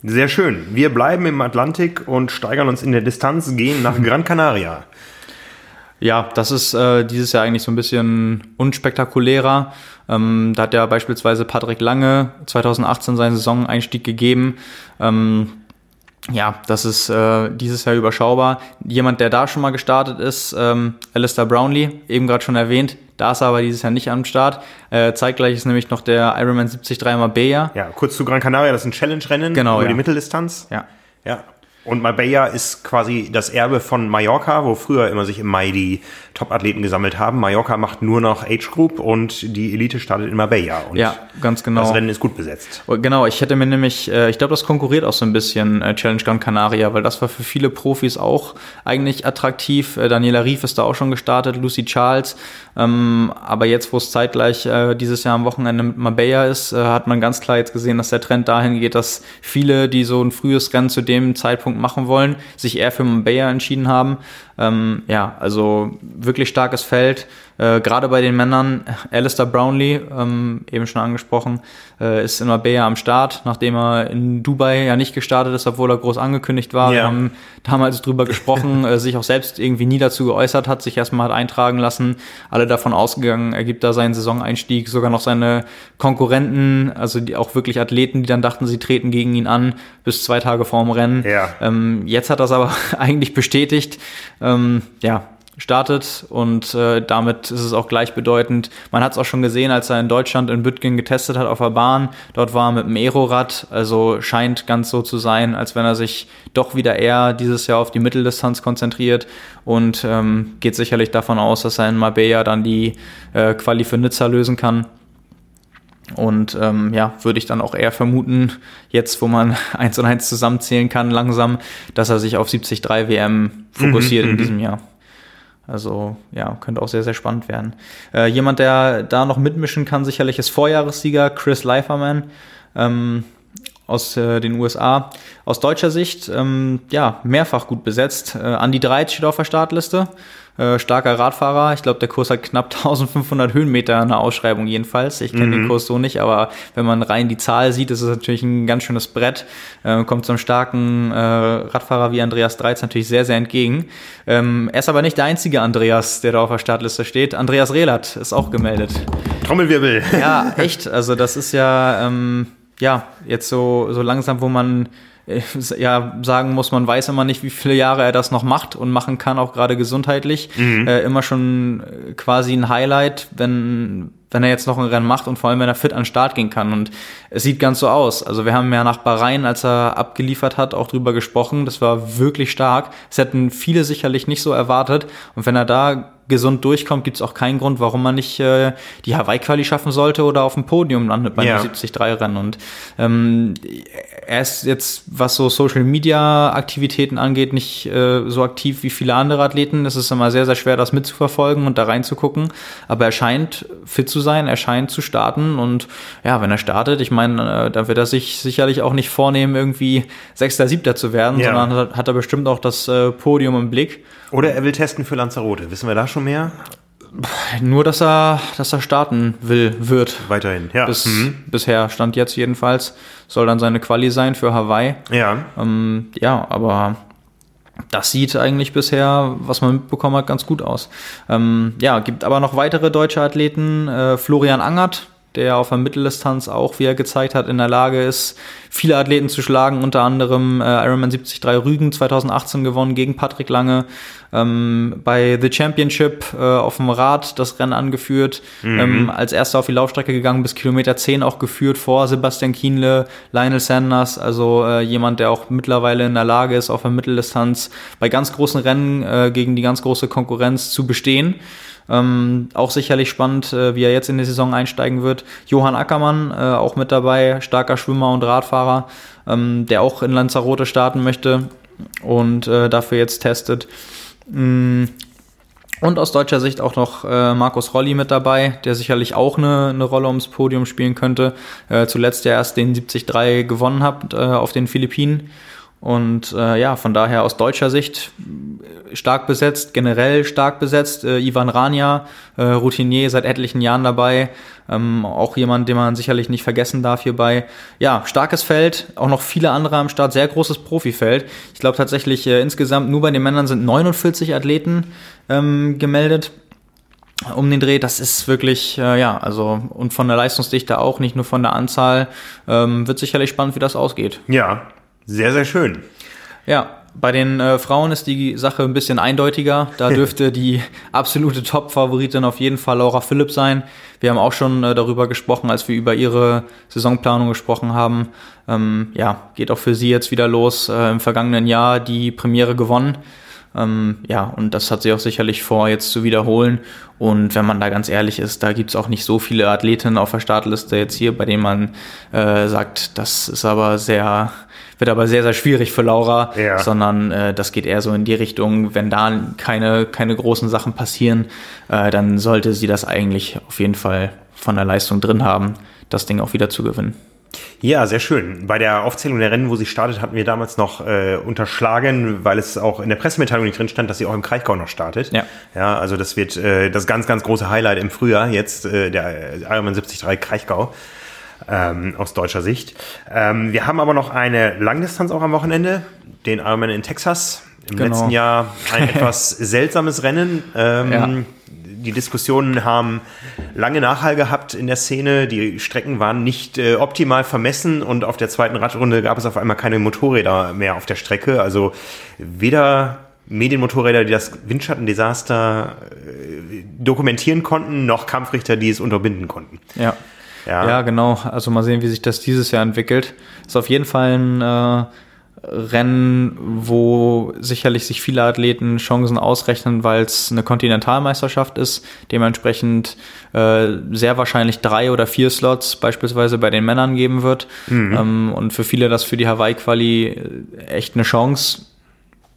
sehr schön. Wir bleiben im Atlantik und steigern uns in der Distanz, gehen nach Gran Canaria. Ja, das ist äh, dieses Jahr eigentlich so ein bisschen unspektakulärer. Ähm, da hat ja beispielsweise Patrick Lange 2018 seinen Saisoneinstieg gegeben. Ähm, ja, das ist äh, dieses Jahr überschaubar. Jemand, der da schon mal gestartet ist, ähm, Alistair Brownlee, eben gerade schon erwähnt, Da ist er aber dieses Jahr nicht am Start. Äh, zeitgleich ist nämlich noch der Ironman 73 Marbella. Ja, kurz zu Gran Canaria, das ist ein Challenge-Rennen Genau, über ja. die Mitteldistanz. Ja. Ja. Und Marbella ist quasi das Erbe von Mallorca, wo früher immer sich im Mai die Top-Athleten gesammelt haben. Mallorca macht nur noch Age Group und die Elite startet in Marbella. Und Ja, ganz genau. das Rennen ist gut besetzt. Oh, Genau, ich hätte mir nämlich, äh, ich glaube, das konkurriert auch so ein bisschen äh, Challenge Gran Canaria, weil das war für viele Profis auch eigentlich attraktiv. Äh, Daniela Rief ist da auch schon gestartet, Lucy Charles. Ähm, aber jetzt, wo es zeitgleich dieses Jahr am Wochenende mit Marbella ist, hat man ganz klar jetzt gesehen, dass der Trend dahin geht, dass viele, die so ein frühes Rennen zu dem Zeitpunkt machen wollen, sich eher für Marbella entschieden haben. Ähm, ja, also wirklich starkes Feld. Äh, Gerade bei den Männern, Alistair Brownlee, ähm, eben schon angesprochen, äh, ist in Marbella am Start, nachdem er in Dubai ja nicht gestartet ist, obwohl er groß angekündigt war. Wir Ja. haben damals drüber gesprochen, äh, sich auch selbst irgendwie nie dazu geäußert hat, sich erstmal hat eintragen lassen. Alle davon ausgegangen, er gibt da seinen Saisoneinstieg, sogar noch seine Konkurrenten, also die auch wirklich Athleten, die dann dachten, sie treten gegen ihn an, bis zwei Tage vorm Rennen. Ja. Ähm, jetzt hat er es aber eigentlich bestätigt. Ähm, ja, startet und äh, damit ist es auch gleichbedeutend. Man hat es auch schon gesehen, als er in Deutschland in Büttgen getestet hat auf der Bahn. Dort war er mit dem Aerorad, also scheint ganz so zu sein, als wenn er sich doch wieder eher dieses Jahr auf die Mitteldistanz konzentriert und ähm, geht sicherlich davon aus, dass er in Marbella dann die äh, Quali für Nizza lösen kann. Und ähm, ja, würde ich dann auch eher vermuten, jetzt wo man eins und eins zusammenzählen kann, langsam, dass er sich auf 73 WM fokussiert in diesem Jahr. Also ja, könnte auch sehr, sehr spannend werden. Äh, jemand, der da noch mitmischen kann, sicherlich ist Vorjahressieger Chris Leiferman ähm, aus äh, den USA. Aus deutscher Sicht, ähm, ja, mehrfach gut besetzt. Äh, Andi Dreit steht auf der Startliste. Äh, starker Radfahrer. Ich glaube, der Kurs hat knapp 1500 Höhenmeter in der Ausschreibung jedenfalls. Ich kenne den Kurs so nicht, aber wenn man rein die Zahl sieht, ist es natürlich ein ganz schönes Brett. Äh, kommt so einem starken äh, Radfahrer wie Andreas Dreiz natürlich sehr, sehr entgegen. Ähm, er ist aber nicht der einzige Andreas, der da auf der Startliste steht. Andreas Rehlert ist auch gemeldet. Trommelwirbel. Ja, echt. Also das ist ja, ähm, ja, jetzt so, so langsam, wo man ja sagen muss, man weiß immer nicht, wie viele Jahre er das noch macht und machen kann, auch gerade gesundheitlich. Äh, immer schon äh, quasi ein Highlight, wenn wenn er jetzt noch ein Rennen macht und vor allem, wenn er fit an den Start gehen kann. Und es sieht ganz so aus. Also wir haben ja nach Bahrain, als er abgeliefert hat, auch drüber gesprochen. Das war wirklich stark. Das hätten viele sicherlich nicht so erwartet. Und wenn er da gesund durchkommt, gibt es auch keinen Grund, warum man nicht äh, die Hawaii-Quali schaffen sollte oder auf dem Podium landet bei Ja. einem 73-Rennen. Und ähm, er ist jetzt, was so Social-Media-Aktivitäten angeht, nicht äh, so aktiv wie viele andere Athleten. Es ist immer sehr, sehr schwer, das mitzuverfolgen und da reinzugucken. Aber er scheint fit zu sein, er scheint zu starten. Und ja, wenn er startet, ich meine, äh, da wird er sich sicherlich auch nicht vornehmen, irgendwie Sechster, Siebter zu werden, Ja. sondern hat, hat er bestimmt auch das äh, Podium im Blick. Oder er will testen für Lanzarote. Wissen wir da schon mehr? Nur, dass er, dass er starten will, wird. Weiterhin, ja. Bis, Mhm. Bisher stand jetzt jedenfalls. Soll dann seine Quali sein für Hawaii. Ja. Ähm, ja, aber das sieht eigentlich bisher, was man mitbekommen hat, ganz gut aus. Ähm, ja, gibt aber noch weitere deutsche Athleten. Äh, Florian Angert, der auf der Mitteldistanz auch, wie er gezeigt hat, in der Lage ist, viele Athleten zu schlagen, unter anderem äh, Ironman 73 Rügen 2018 gewonnen gegen Patrick Lange, ähm, bei The Championship äh, auf dem Rad das Rennen angeführt, ähm, als erster auf die Laufstrecke gegangen, bis Kilometer 10 auch geführt vor Sebastian Kienle, Lionel Sanders, also äh, jemand, der auch mittlerweile in der Lage ist, auf der Mitteldistanz bei ganz großen Rennen äh, gegen die ganz große Konkurrenz zu bestehen. Ähm, auch sicherlich spannend, äh, wie er jetzt in die Saison einsteigen wird. Johann Ackermann, äh, auch mit dabei, starker Schwimmer und Radfahrer, ähm, der auch in Lanzarote starten möchte und äh, dafür jetzt testet. Mm. Und aus deutscher Sicht auch noch äh, Markus Rolli mit dabei, der sicherlich auch eine, eine Rolle ums Podium spielen könnte. Äh, zuletzt ja erst den 73 gewonnen hat äh, auf den Philippinen. Und äh, ja, von daher aus deutscher Sicht äh, stark besetzt, generell stark besetzt. Äh, Ivan Rania, äh, Routinier seit etlichen Jahren dabei. Ähm, auch jemand, den man sicherlich nicht vergessen darf hierbei. Ja, starkes Feld, auch noch viele andere am Start, sehr großes Profifeld. Ich glaube tatsächlich äh, insgesamt nur bei den Männern sind 49 Athleten ähm, gemeldet um den Dreh, das ist wirklich, äh, ja, also und von der Leistungsdichte auch, nicht nur von der Anzahl, ähm, wird sicherlich spannend, wie das ausgeht. Ja. Sehr, sehr schön. Ja, Bei den äh, Frauen ist die Sache ein bisschen eindeutiger. Da dürfte die absolute Top-Favoritin auf jeden Fall Laura Philipp sein. Wir haben auch schon äh, darüber gesprochen, als wir über ihre Saisonplanung gesprochen haben. Ähm, ja, geht auch für sie jetzt wieder los. Äh, Im vergangenen Jahr die Premiere gewonnen. Ähm, ja, und das hat sie auch sicherlich vor, jetzt zu wiederholen. Und wenn man da ganz ehrlich ist, da gibt's auch nicht so viele Athletinnen auf der Startliste jetzt hier, bei denen man äh, sagt, das ist aber sehr, wird aber sehr, sehr schwierig für Laura, ja. sondern äh, das geht eher so in die Richtung, wenn da keine, keine großen Sachen passieren, äh, dann sollte sie das eigentlich auf jeden Fall von der Leistung drin haben, das Ding auch wieder zu gewinnen. Ja, sehr schön. Bei der Aufzählung der Rennen, wo sie startet, hatten wir damals noch äh, unterschlagen, weil es auch in der Pressemitteilung nicht drin stand, dass sie auch im Kraichgau noch startet. Ja. Ja, also das wird äh, das ganz, ganz große Highlight im Frühjahr jetzt, äh, der Ironman 73 Kraichgau. Ähm, aus deutscher Sicht. Ähm, wir haben aber noch eine Langdistanz auch am Wochenende, den Ironman in Texas. Im genau. letzten Jahr ein etwas seltsames Rennen. Ähm, ja die Diskussionen haben lange Nachhall gehabt in der Szene. Die Strecken waren nicht äh, optimal vermessen und auf der zweiten Radrunde gab es auf einmal keine Motorräder mehr auf der Strecke. Also weder Medienmotorräder, die das Windschattendesaster äh, dokumentieren konnten, noch Kampfrichter, die es unterbinden konnten. Ja. Ja. ja, genau. Also mal sehen, wie sich das dieses Jahr entwickelt. Ist auf jeden Fall ein äh, Rennen, wo sicherlich sich viele Athleten Chancen ausrechnen, weil es eine Kontinentalmeisterschaft ist. Dementsprechend äh, sehr wahrscheinlich drei oder vier Slots beispielsweise bei den Männern geben wird. Mhm. Ähm, und für viele das für die Hawaii-Quali echt eine Chance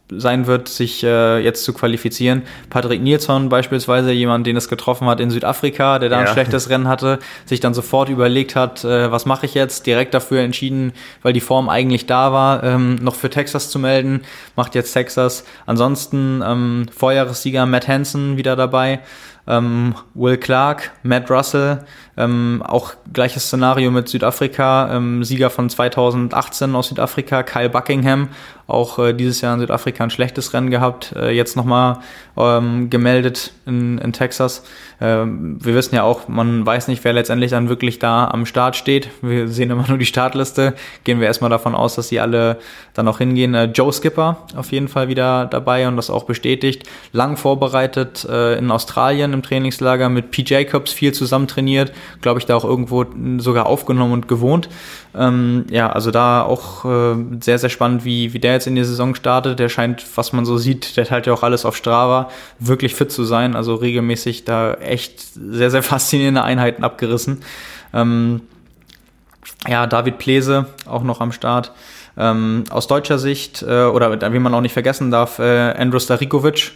sein wird, sich äh, jetzt zu qualifizieren. Patrick Nilsson beispielsweise, jemand, den es getroffen hat in Südafrika, der da ja. ein schlechtes Rennen hatte, sich dann sofort überlegt hat, äh, was mache ich jetzt, direkt dafür entschieden, weil die Form eigentlich da war, ähm, noch für Texas zu melden, macht jetzt Texas. Ansonsten ähm, Vorjahressieger Matt Hansen wieder dabei, ähm, Will Clark, Matt Russell, ähm, auch gleiches Szenario mit Südafrika, ähm, Sieger von 2018 aus Südafrika, Kyle Buckingham, auch äh, dieses Jahr in Südafrika ein schlechtes Rennen gehabt, äh, jetzt nochmal ähm, gemeldet in, in Texas. Ähm, wir wissen ja auch, man weiß nicht, wer letztendlich dann wirklich da am Start steht. Wir sehen immer nur die Startliste. Gehen wir erstmal davon aus, dass sie alle dann auch hingehen. Äh, Joe Skipper auf jeden Fall wieder dabei und das auch bestätigt. Lang vorbereitet äh, in Australien im Trainingslager mit P. Jacobs viel zusammen trainiert. Glaube ich, da auch irgendwo sogar aufgenommen und gewohnt. Ähm, ja, also da auch äh, sehr, sehr spannend, wie, wie der jetzt in die Saison startet. Der scheint, was man so sieht, der teilt ja auch alles auf Strava, wirklich fit zu sein. Also regelmäßig da echt sehr, sehr faszinierende Einheiten abgerissen. Ähm, ja, David Plese auch noch am Start. Ähm, aus deutscher Sicht, äh, oder wie man auch nicht vergessen darf, äh, Andrew Starikovic,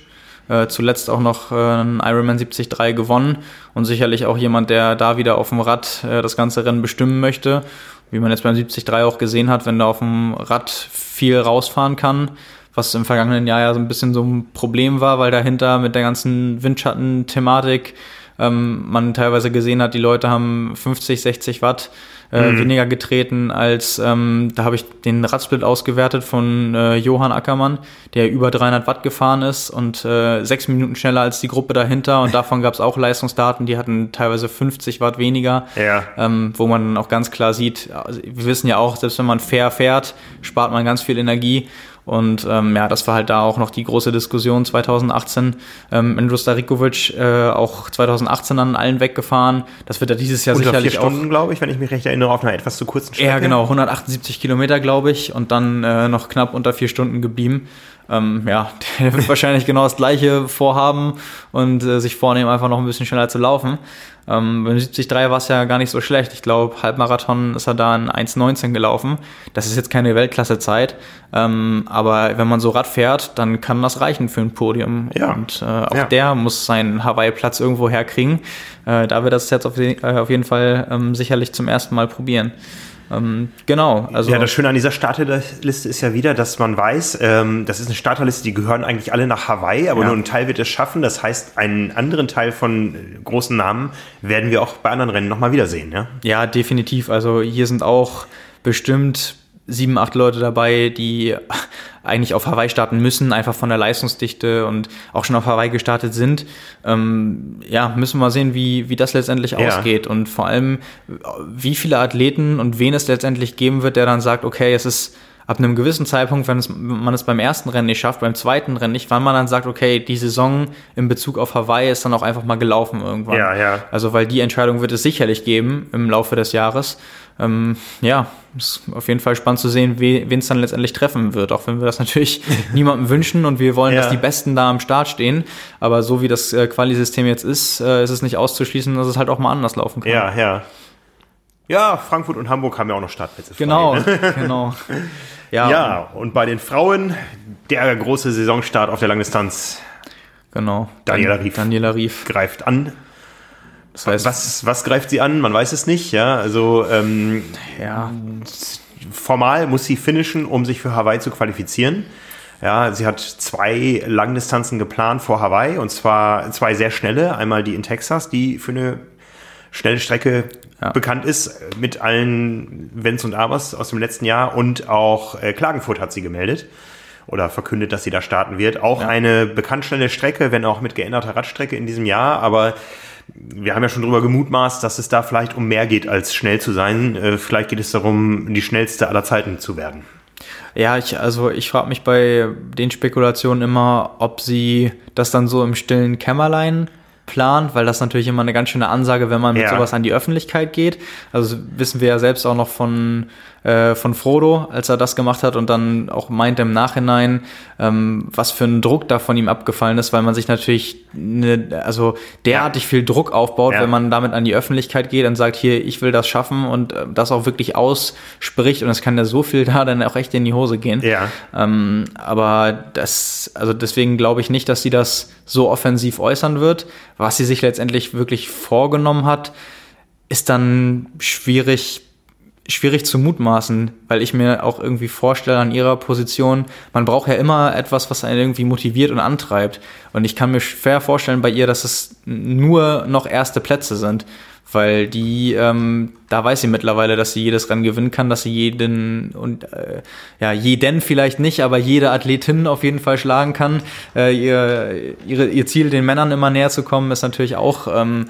äh, zuletzt auch noch äh, einen Ironman 73 gewonnen und sicherlich auch jemand, der da wieder auf dem Rad äh, das ganze Rennen bestimmen möchte. Wie man jetzt beim 73 auch gesehen hat, wenn der auf dem Rad viel rausfahren kann, was im vergangenen Jahr ja so ein bisschen so ein Problem war, weil dahinter mit der ganzen Windschatten-Thematik ähm, man teilweise gesehen hat, die Leute haben 50, 60 Watt äh, mhm. weniger getreten als, ähm, da habe ich den Radsplit ausgewertet von äh, Johann Ackermann, der über 300 Watt gefahren ist und äh, sechs Minuten schneller als die Gruppe dahinter und davon gab es auch Leistungsdaten, die hatten teilweise 50 Watt weniger, ja. ähm, wo man auch ganz klar sieht, also wir wissen ja auch, selbst wenn man fair fährt, spart man ganz viel Energie und ähm, ja, das war halt da auch noch die große Diskussion 2018. Ähm, Andrew Starikovic äh, auch 2018 an allen weggefahren. Das wird er dieses Jahr Unter sicherlich vier Stunden, glaube ich, wenn ich mich recht erinnere, auf einer etwas zu kurzen Strecke. Ja, genau, 178 Kilometer, glaube ich, und dann äh, noch knapp unter vier Stunden geblieben. Ähm, ja, der wird wahrscheinlich genau das gleiche vorhaben und äh, sich vornehmen, einfach noch ein bisschen schneller zu laufen. Ähm, beim 73 war es ja gar nicht so schlecht. Ich glaube, Halbmarathon ist er da in 1,19 gelaufen. Das ist jetzt keine Weltklassezeit, ähm, aber wenn man so Rad fährt, dann kann das reichen für ein Podium. Ja. Und äh, auch ja. der muss seinen Hawaii-Platz irgendwo herkriegen. Äh, da wird das jetzt auf, äh, auf jeden Fall ähm, sicherlich zum ersten Mal probieren. Ähm, genau. Also ja, das Schöne an dieser Starterliste ist ja wieder, dass man weiß, ähm, das ist eine Starterliste, die gehören eigentlich alle nach Hawaii, aber ja. nur ein Teil wird es schaffen. Das heißt, einen anderen Teil von äh, großen Namen werden wir auch bei anderen Rennen nochmal wiedersehen. Ja? ja, definitiv. Also hier sind auch bestimmt sieben, acht Leute dabei, die eigentlich auf Hawaii starten müssen, einfach von der Leistungsdichte und auch schon auf Hawaii gestartet sind. Ähm, ja, müssen wir mal sehen, wie, wie das letztendlich ja. ausgeht und vor allem, wie viele Athleten und wen es letztendlich geben wird, der dann sagt, okay, es ist ab einem gewissen Zeitpunkt, wenn, es, wenn man es beim ersten Rennen nicht schafft, beim zweiten Rennen nicht, wann man dann sagt, okay, die Saison in Bezug auf Hawaii ist dann auch einfach mal gelaufen irgendwann. Ja, ja. Also weil die Entscheidung wird es sicherlich geben im Laufe des Jahres. Ähm, ja, ist auf jeden Fall spannend zu sehen, wen es dann letztendlich treffen wird, auch wenn wir das natürlich niemandem wünschen und wir wollen, ja. dass die Besten da am Start stehen. Aber so wie das äh, Quali-System jetzt ist, äh, ist es nicht auszuschließen, dass es halt auch mal anders laufen kann. Ja, ja. Ja, Frankfurt und Hamburg haben ja auch noch Startplätze. Genau, frei, ne? genau. Ja, ja, und bei den Frauen der große Saisonstart auf der Langdistanz. Genau. Daniela Rief. Daniela Rief. Greift an. Das heißt, was, was greift sie an? Man weiß es nicht, ja. Also ähm, ja. formal muss sie finishen, um sich für Hawaii zu qualifizieren. Ja, sie hat zwei Langdistanzen geplant vor Hawaii und zwar zwei sehr schnelle. Einmal die in Texas, die für eine schnelle Strecke ja. bekannt ist, mit allen Wenns und Abers aus dem letzten Jahr. Und auch äh, Klagenfurt hat sie gemeldet oder verkündet, dass sie da starten wird. Auch ja. eine bekannt schnelle Strecke, wenn auch mit geänderter Radstrecke in diesem Jahr, aber wir haben ja schon drüber gemutmaßt, dass es da vielleicht um mehr geht, als schnell zu sein. Äh, vielleicht geht es darum, die schnellste aller Zeiten zu werden. Ja, ich, also ich frage mich bei den Spekulationen immer, ob sie das dann so im stillen Kämmerlein plant, weil das natürlich immer eine ganz schöne Ansage, wenn man mit ja. sowas an die Öffentlichkeit geht. Also wissen wir ja selbst auch noch von äh, von Frodo, als er das gemacht hat und dann auch meinte im Nachhinein, ähm, was für ein Druck da von ihm abgefallen ist, weil man sich natürlich ne, also derartig viel Druck aufbaut, ja. wenn man damit an die Öffentlichkeit geht und sagt, hier, ich will das schaffen und äh, das auch wirklich ausspricht und es kann ja so viel da dann auch echt in die Hose gehen. Ja. Ähm, aber das, also deswegen glaube ich nicht, dass sie das so offensiv äußern wird. Was sie sich letztendlich wirklich vorgenommen hat, ist dann schwierig schwierig zu mutmaßen, weil ich mir auch irgendwie vorstelle an ihrer Position, man braucht ja immer etwas, was einen irgendwie motiviert und antreibt. Und ich kann mir schwer vorstellen bei ihr, dass es nur noch erste Plätze sind, weil die, ähm, da weiß sie mittlerweile, dass sie jedes Rennen gewinnen kann, dass sie jeden und äh, ja jeden vielleicht nicht, aber jede Athletin auf jeden Fall schlagen kann. Äh, ihr, ihre, ihr Ziel, den Männern immer näher zu kommen, ist natürlich auch ähm,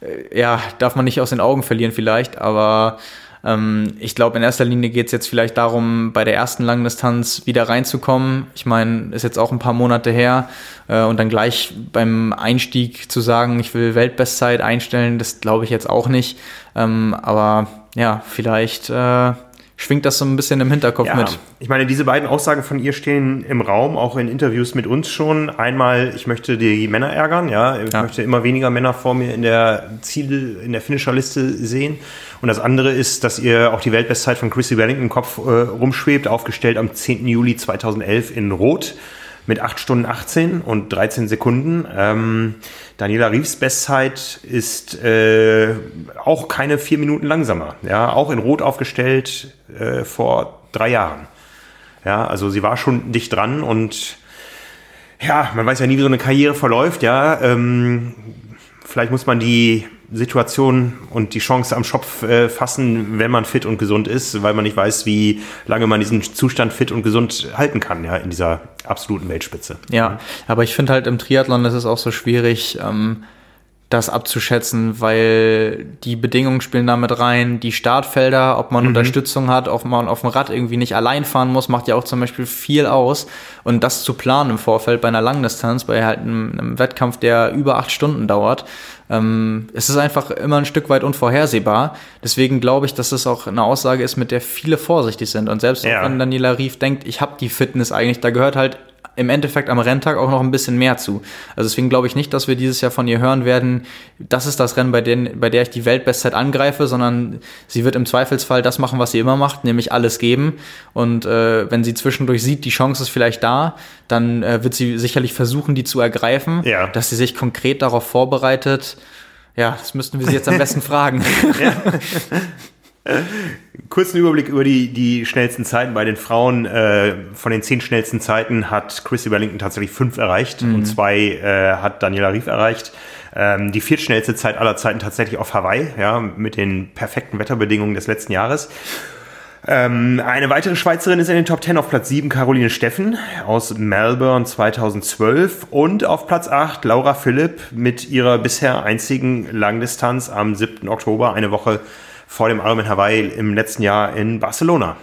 äh, ja darf man nicht aus den Augen verlieren vielleicht, aber ähm, ich glaube, in erster Linie geht es jetzt vielleicht darum, bei der ersten Langdistanz wieder reinzukommen. Ich meine, ist jetzt auch ein paar Monate her. Äh, und dann gleich beim Einstieg zu sagen, ich will Weltbestzeit einstellen, das glaube ich jetzt auch nicht. Ähm, aber ja, vielleicht äh, schwingt das so ein bisschen im Hinterkopf ja, mit. Ich meine, diese beiden Aussagen von ihr stehen im Raum, auch in Interviews mit uns schon. Einmal, ich möchte die Männer ärgern, ja, ich ja. möchte immer weniger Männer vor mir in der Ziel, in der Finisherliste sehen. Und das andere ist, dass ihr auch die Weltbestzeit von Chrissy Wellington im Kopf äh, rumschwebt, aufgestellt am 10. Juli 2011 in Rot mit 8 Stunden 18 und 13 Sekunden. Ähm, Daniela Riefs Bestzeit ist äh, auch keine vier Minuten langsamer. Ja, auch in Rot aufgestellt äh, vor drei Jahren. Ja, also sie war schon dicht dran und ja, man weiß ja nie, wie so eine Karriere verläuft. Ja, ähm, vielleicht muss man die Situation und die Chance am Schopf äh, fassen, wenn man fit und gesund ist, weil man nicht weiß, wie lange man diesen Zustand fit und gesund halten kann, ja, in dieser absoluten Weltspitze. Ja, aber ich finde halt im Triathlon ist es auch so schwierig, ähm, das abzuschätzen, weil die Bedingungen spielen damit rein, die Startfelder, ob man mhm. Unterstützung hat, ob man auf dem Rad irgendwie nicht allein fahren muss, macht ja auch zum Beispiel viel aus. Und das zu planen im Vorfeld bei einer Langdistanz, bei halt einem, einem Wettkampf, der über acht Stunden dauert, ähm, es ist einfach immer ein Stück weit unvorhersehbar. Deswegen glaube ich, dass das auch eine Aussage ist, mit der viele vorsichtig sind. Und selbst ja. wenn Daniela Rief denkt, ich habe die Fitness eigentlich, da gehört halt im Endeffekt am Renntag auch noch ein bisschen mehr zu. Also deswegen glaube ich nicht, dass wir dieses Jahr von ihr hören werden, das ist das Rennen, bei, den, bei der ich die Weltbestzeit angreife, sondern sie wird im Zweifelsfall das machen, was sie immer macht, nämlich alles geben. Und äh, wenn sie zwischendurch sieht, die Chance ist vielleicht da, dann äh, wird sie sicherlich versuchen, die zu ergreifen, ja. dass sie sich konkret darauf vorbereitet. Ja, das müssten wir sie jetzt am besten fragen. Ja. Kurzen Überblick über die, die schnellsten Zeiten bei den Frauen. Äh, von den zehn schnellsten Zeiten hat Chrissy Wellington tatsächlich fünf erreicht mhm. und zwei äh, hat Daniela Rief erreicht. Ähm, die viertschnellste Zeit aller Zeiten tatsächlich auf Hawaii, ja, mit den perfekten Wetterbedingungen des letzten Jahres. Ähm, eine weitere Schweizerin ist in den Top 10 auf Platz 7 Caroline Steffen aus Melbourne 2012 und auf Platz 8 Laura Philipp mit ihrer bisher einzigen Langdistanz am 7. Oktober, eine Woche vor dem Ironman Hawaii im letzten Jahr in Barcelona.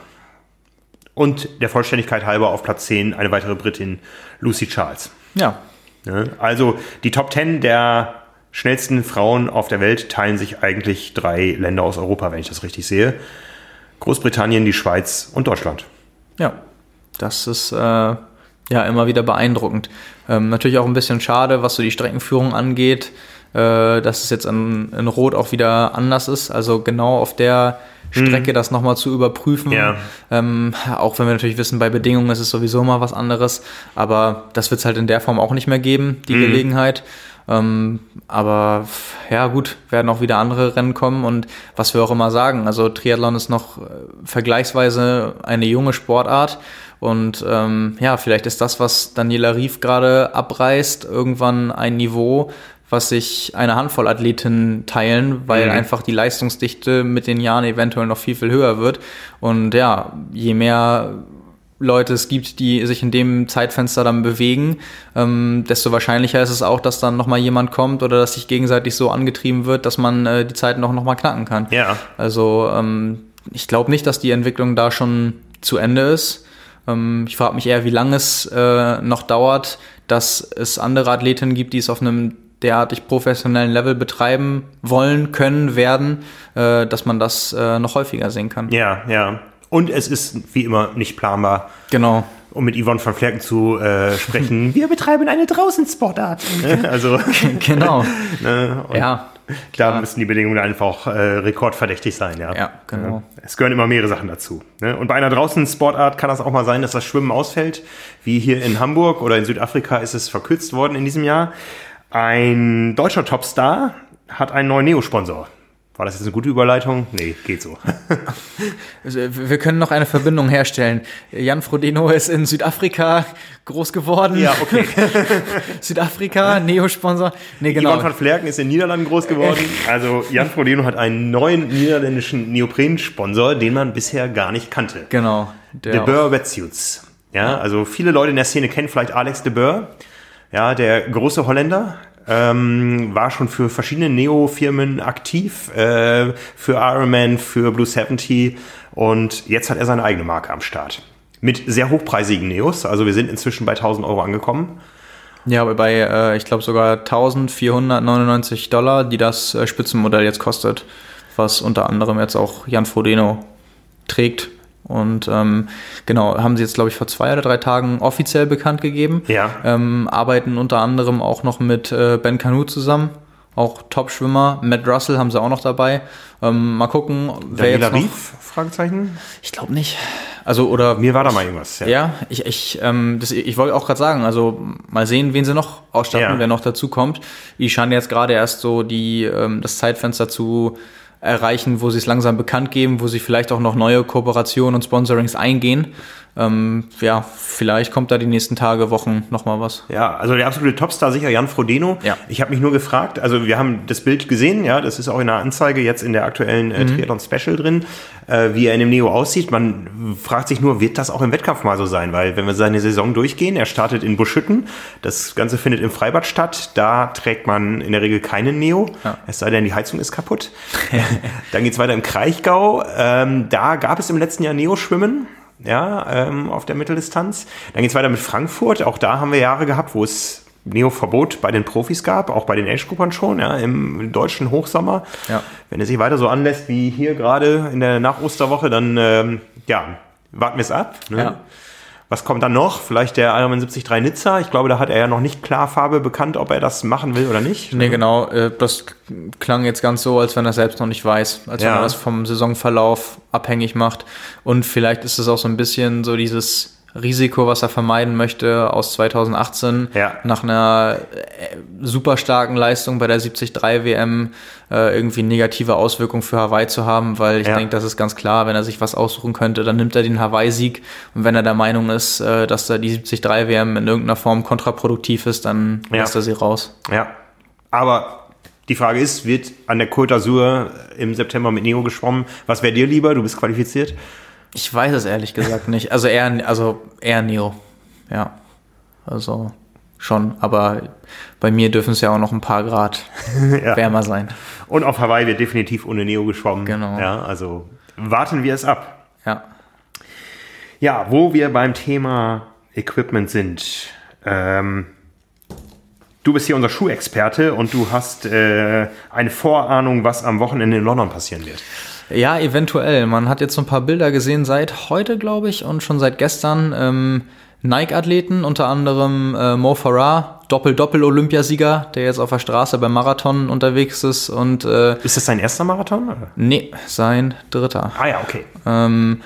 Und der Vollständigkeit halber auf Platz 10 eine weitere Britin, Lucy Charles. Ja. Ja, Also die Top 10 der schnellsten Frauen auf der Welt teilen sich eigentlich drei Länder aus Europa, wenn ich das richtig sehe. Großbritannien, die Schweiz und Deutschland. Ja, das ist äh, ja immer wieder beeindruckend. Ähm, natürlich auch ein bisschen schade, was so die Streckenführung angeht, äh, dass es jetzt in, in Rot auch wieder anders ist. Also genau auf der Strecke das nochmal zu überprüfen. Ja. Ähm, auch wenn wir natürlich wissen, bei Bedingungen ist es sowieso mal was anderes. Aber das wird es halt in der Form auch nicht mehr geben, die Gelegenheit. Ähm, aber ja, gut, werden auch wieder andere Rennen kommen und was wir auch immer sagen, also Triathlon ist noch äh, vergleichsweise eine junge Sportart und ähm, ja, vielleicht ist das, was Daniela Rief gerade abreißt, irgendwann ein Niveau, was sich eine Handvoll Athletinnen teilen, weil Mhm. einfach die Leistungsdichte mit den Jahren eventuell noch viel, viel höher wird. Und ja, je mehr Leute es gibt, die sich in dem Zeitfenster dann bewegen, ähm, desto wahrscheinlicher ist es auch, dass dann nochmal jemand kommt oder dass sich gegenseitig so angetrieben wird, dass man äh, die Zeiten auch nochmal knacken kann. Ja. Also ähm, ich glaube nicht, dass die Entwicklung da schon zu Ende ist. Ähm, ich frage mich eher, wie lange es äh, noch dauert, dass es andere Athletinnen gibt, die es auf einem derartig professionellen Level betreiben wollen, können, werden, äh, dass man das äh, noch häufiger sehen kann. Ja, ja. Und es ist wie immer nicht planbar. Genau. Um mit Yvonne van Flerken zu äh, sprechen, wir betreiben eine Draußensportart. Also, genau. ne? Und Ja. da müssen die Bedingungen einfach äh, rekordverdächtig sein. Ja, Ja, genau. Es gehören immer mehrere Sachen dazu. Ne? Und bei einer Draußensportart kann das auch mal sein, dass das Schwimmen ausfällt. Wie hier in Hamburg oder in Südafrika ist es verkürzt worden in diesem Jahr. Ein deutscher Topstar hat einen neuen Neo-Sponsor. War das jetzt eine gute Überleitung? Nee, geht so. Also, Wir können noch eine Verbindung herstellen. Jan Frodeno ist in Südafrika groß geworden. ja, okay. Südafrika, Neo-Sponsor. Nee, genau. Yvonne van Flerken ist in den Niederlanden groß geworden. Also Jan Frodeno hat einen neuen niederländischen Neopren-Sponsor, den man bisher gar nicht kannte. Genau. De Boer Wetsuits. Ja, also viele Leute in der Szene kennen vielleicht Alex de Boer. Ja, der große Holländer. Ähm, war schon für verschiedene Neo-Firmen aktiv, äh, für Ironman, für Blue 70 und jetzt hat er seine eigene Marke am Start. Mit sehr hochpreisigen Neos, also wir sind inzwischen bei 1000 Euro angekommen. Ja, aber bei, äh, ich glaube, sogar 1499 Dollar, die das äh, Spitzenmodell jetzt kostet, was unter anderem jetzt auch Jan Frodeno trägt. Und ähm, genau, haben sie jetzt, glaube ich, vor zwei oder drei Tagen offiziell bekannt gegeben. Ja. Ähm, arbeiten unter anderem auch noch mit äh, Ben Canu zusammen. Auch Top-Schwimmer. Matt Russell haben sie auch noch dabei. Ähm, mal gucken, wer Daniela jetzt noch... Rief? Fragezeichen? Ich glaube nicht. Also, oder Mir war da mal irgendwas. ja, ich, ich, ähm, das, ich wollte auch gerade sagen, also mal sehen, wen sie noch ausstatten, Ja. wer noch dazu kommt. Die scheinen jetzt gerade erst so die, ähm, das Zeitfenster zu erreichen, wo sie es langsam bekannt geben, wo sie vielleicht auch noch neue Kooperationen und Sponsorings eingehen. Ähm, ja, vielleicht kommt da die nächsten Tage, Wochen nochmal was. Ja, also der absolute Topstar sicher Jan Frodeno. Ja. Ich habe mich nur gefragt, also wir haben das Bild gesehen, ja, das ist auch in der Anzeige jetzt in der aktuellen äh, Triathlon Special drin, äh, wie er in dem Neo aussieht. Man fragt sich nur, wird das auch im Wettkampf mal so sein? Weil wenn wir seine Saison durchgehen, er startet in Buschütten, das Ganze findet im Freibad statt, da trägt man in der Regel keinen Neo, Ja. es sei denn, die Heizung ist kaputt. Dann geht's weiter im Kraichgau, ähm, da gab es im letzten Jahr Neo-Schwimmen ja, ähm, auf der Mitteldistanz. Dann geht's weiter mit Frankfurt. Auch da haben wir Jahre gehabt, wo es Neo-Verbot bei den Profis gab, auch bei den Age-Gruppern schon, ja, im deutschen Hochsommer. Ja. Wenn es sich weiter so anlässt wie hier gerade in der Nach-Osterwoche, dann ähm, ja, warten wir es ab. Ne? Ja. Was kommt dann noch? Vielleicht der Ironman 73 Nizza. Ich glaube, da hat er ja noch nicht klar Farbe bekannt, ob er das machen will oder nicht. Nee, genau. Äh, das klang jetzt ganz so, als wenn er selbst noch nicht weiß, als wenn Ja. er das vom Saisonverlauf abhängig macht. Und vielleicht ist es auch so ein bisschen so dieses Risiko, was er vermeiden möchte aus 2018 Ja. nach einer äh, super starken Leistung bei der 73 WM äh, irgendwie negative Auswirkungen für Hawaii zu haben, weil ich Ja. denke, das ist ganz klar, wenn er sich was aussuchen könnte, dann nimmt er den Hawaii-Sieg und wenn er der Meinung ist, äh, dass da die 73 WM in irgendeiner Form kontraproduktiv ist, dann Ja. lässt er sie raus. Ja. Aber die Frage ist, wird an der Côte d'Azur im September mit Neo geschwommen? Was wäre dir lieber? Du bist qualifiziert. Ich weiß es ehrlich gesagt nicht. Also eher, also eher Neo. Ja. Also schon. Aber bei mir dürfen es ja auch noch ein paar Grad Ja. wärmer sein. Und auf Hawaii wird definitiv ohne Neo geschwommen. Genau. Ja, also warten wir es ab. Ja. Ja, wo wir beim Thema Equipment sind. Ähm, du bist hier unser Schuhexperte und du hast äh, eine Vorahnung, was am Wochenende in London passieren wird. Ja, eventuell. Man hat jetzt so ein paar Bilder gesehen seit heute, glaube ich, und schon seit gestern. Ähm, Nike-Athleten, unter anderem äh, Mo Farah, Doppel-Doppel-Olympiasieger, der jetzt auf der Straße beim Marathon unterwegs ist. Und, äh, ist das sein erster Marathon? Oder? Nee, sein dritter. Ah ja, okay. Ähm,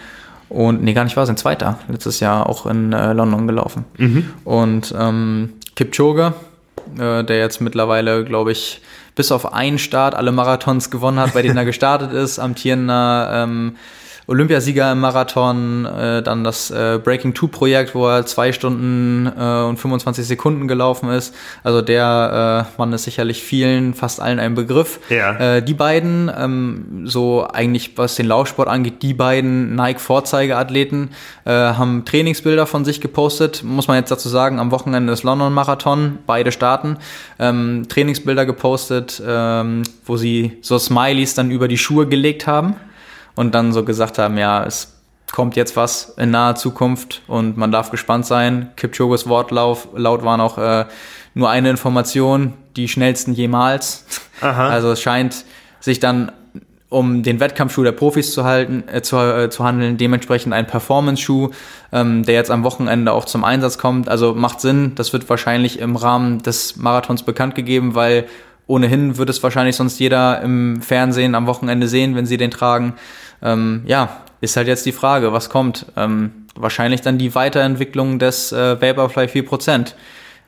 und nee, gar nicht wahr, sein zweiter. Letztes Jahr auch in äh, London gelaufen. Mhm. Und ähm, Kipchoge, äh, der jetzt mittlerweile, glaube ich, bis auf einen Start alle Marathons gewonnen hat, bei denen er gestartet ist, amtierender ähm, Olympiasieger im Marathon, äh, dann das äh, Breaking Two Projekt, wo er zwei Stunden äh, und 25 Sekunden gelaufen ist. Also der äh, Mann ist sicherlich vielen, fast allen ein Begriff. Ja. Äh, die beiden, ähm, so eigentlich was den Laufsport angeht, die beiden Nike-Vorzeigeathleten äh, haben Trainingsbilder von sich gepostet. Muss man jetzt dazu sagen, am Wochenende des London Marathon, beide starten, ähm, Trainingsbilder gepostet, ähm, wo sie so Smileys dann über die Schuhe gelegt haben und dann so gesagt haben, ja, es kommt jetzt was in naher Zukunft und man darf gespannt sein. Kipchogos Wortlauf laut war noch äh, nur eine Information, die schnellsten jemals. Aha. Also es scheint sich dann um den Wettkampfschuh der Profis zu halten, äh, zu, äh, zu handeln, dementsprechend ein Performance-Schuh, ähm, der jetzt am Wochenende auch zum Einsatz kommt. Also macht Sinn, das wird wahrscheinlich im Rahmen des Marathons bekannt gegeben, weil ohnehin wird es wahrscheinlich sonst jeder im Fernsehen am Wochenende sehen, wenn sie den tragen. Ähm, ja, ist halt jetzt die Frage, was kommt? Ähm, wahrscheinlich dann die Weiterentwicklung des äh, Vaporfly 4%.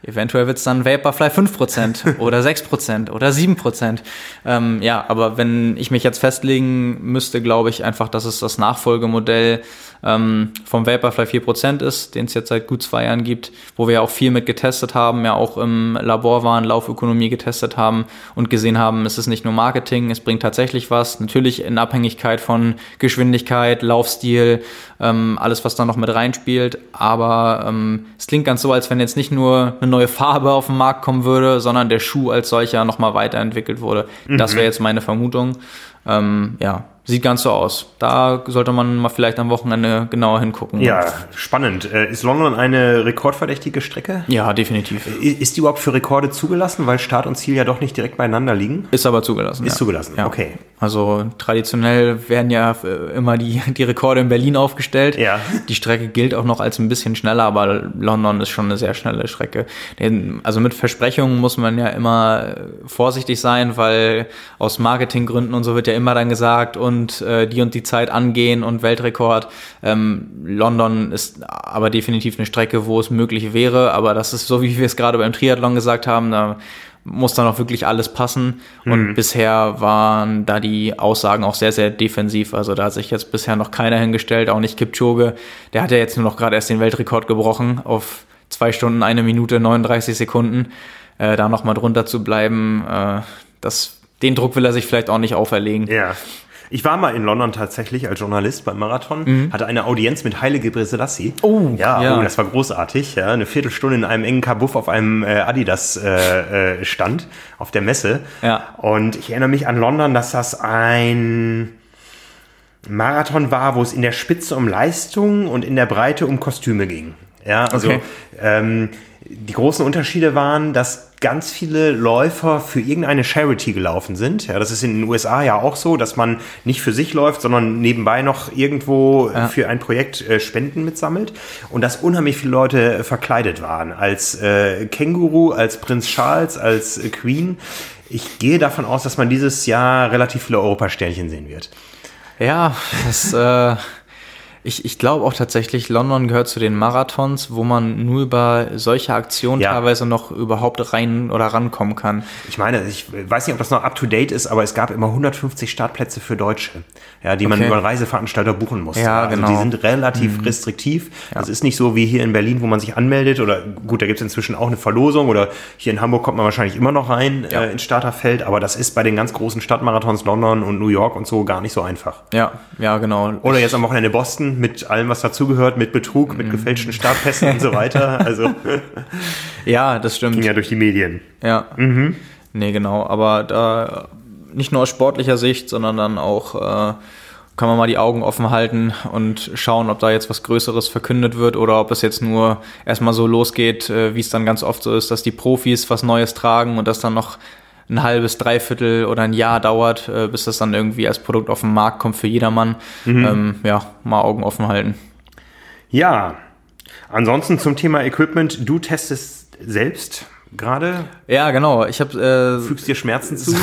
Eventuell wird es dann Vaporfly 5% oder 6% oder 7%. Ähm, ja, aber wenn ich mich jetzt festlegen müsste, glaube ich einfach, dass es das Nachfolgemodell ähm, vom Vaporfly 4% ist, den es jetzt seit gut zwei Jahren gibt, wo wir ja auch viel mit getestet haben, ja auch im Labor waren, Laufökonomie getestet haben und gesehen haben, es ist nicht nur Marketing, es bringt tatsächlich was. Natürlich in Abhängigkeit von Geschwindigkeit, Laufstil, ähm, alles, was da noch mit reinspielt. Aber ähm, es klingt ganz so, als wenn jetzt nicht nur eine neue Farbe auf den Markt kommen würde, sondern der Schuh als solcher nochmal weiterentwickelt wurde. Mhm. Das wäre jetzt meine Vermutung. Ähm, ja, Sieht ganz so aus. Da sollte man mal vielleicht am Wochenende genauer hingucken. Ja, spannend. Äh, ist London eine rekordverdächtige Strecke? Ja, definitiv. Ist die überhaupt für Rekorde zugelassen, weil Start und Ziel ja doch nicht direkt beieinander liegen? Ist aber zugelassen. Ist ja. zugelassen, ja. okay. Also traditionell werden ja äh, immer die, die Rekorde in Berlin aufgestellt. Ja. Die Strecke gilt auch noch als ein bisschen schneller, aber London ist schon eine sehr schnelle Strecke. Also mit Versprechungen muss man ja immer vorsichtig sein, weil aus Marketinggründen und so wird ja immer dann gesagt und und äh, die und die Zeit angehen und Weltrekord. Ähm, London ist aber definitiv eine Strecke, wo es möglich wäre, aber das ist so, wie wir es gerade beim Triathlon gesagt haben, da muss dann auch wirklich alles passen. Und mhm. bisher waren da die Aussagen auch sehr, sehr defensiv. Also da hat sich jetzt bisher noch keiner hingestellt, auch nicht Kipchoge. Der hat ja jetzt nur noch gerade erst den Weltrekord gebrochen auf zwei Stunden, eine Minute, 39 Sekunden. Äh, da nochmal drunter zu bleiben, äh, das, den Druck will er sich vielleicht auch nicht auferlegen. Ja. Ich war mal in London tatsächlich als Journalist beim Marathon, mhm. hatte eine Audienz mit Heilige Gebre Selassie. Oh, ja, ja. Oh, das war großartig. Ja, eine Viertelstunde in einem engen Kabuff auf einem äh, Adidas äh, äh, stand auf der Messe. Ja. Und ich erinnere mich an London, dass das ein Marathon war, wo es in der Spitze um Leistung und in der Breite um Kostüme ging. Ja, also okay. ähm, die großen Unterschiede waren, dass ganz viele Läufer für irgendeine Charity gelaufen sind. Ja, das ist in den USA ja auch so, dass man nicht für sich läuft, sondern nebenbei noch irgendwo ja. für ein Projekt äh, Spenden mitsammelt. Und dass unheimlich viele Leute verkleidet waren. Als äh, Känguru, als Prinz Charles, als äh, Queen. Ich gehe davon aus, dass man dieses Jahr relativ viele Europasternchen sehen wird. Ja, das äh, ich, ich glaube auch tatsächlich, London gehört zu den Marathons, wo man nur über solche Aktionen ja. teilweise noch überhaupt rein oder rankommen kann. Ich meine, ich weiß nicht, ob das noch up to date ist, aber es gab immer 150 Startplätze für Deutsche, ja, die okay. man über einen Reiseveranstalter buchen musste. Ja, also genau. die sind relativ mhm. restriktiv. Ja. Das ist nicht so wie hier in Berlin, wo man sich anmeldet oder gut, da gibt es inzwischen auch eine Verlosung oder hier in Hamburg kommt man wahrscheinlich immer noch rein ja. äh, ins Starterfeld, aber das ist bei den ganz großen Stadtmarathons London und New York und so gar nicht so einfach. Ja, ja, genau. Oder jetzt am Wochenende Boston mit allem, was dazugehört, mit Betrug, mit mhm. gefälschten Startpässen und so weiter. Also ja, das stimmt. Ging ja durch die Medien. Ja. Mhm. Nee, genau. Aber da nicht nur aus sportlicher Sicht, sondern dann auch äh, kann man mal die Augen offen halten und schauen, ob da jetzt was Größeres verkündet wird oder ob es jetzt nur erstmal so losgeht, äh, wie es dann ganz oft so ist, dass die Profis was Neues tragen und das dann noch ein halbes, dreiviertel oder ein Jahr dauert, äh, bis das dann irgendwie als Produkt auf den Markt kommt für jedermann. Mhm. Ähm, ja, mal Augen offen halten. Ja, ansonsten zum Thema Equipment. Du testest selbst gerade? Ja, genau. Ich habe äh, fügst dir Schmerzen zu?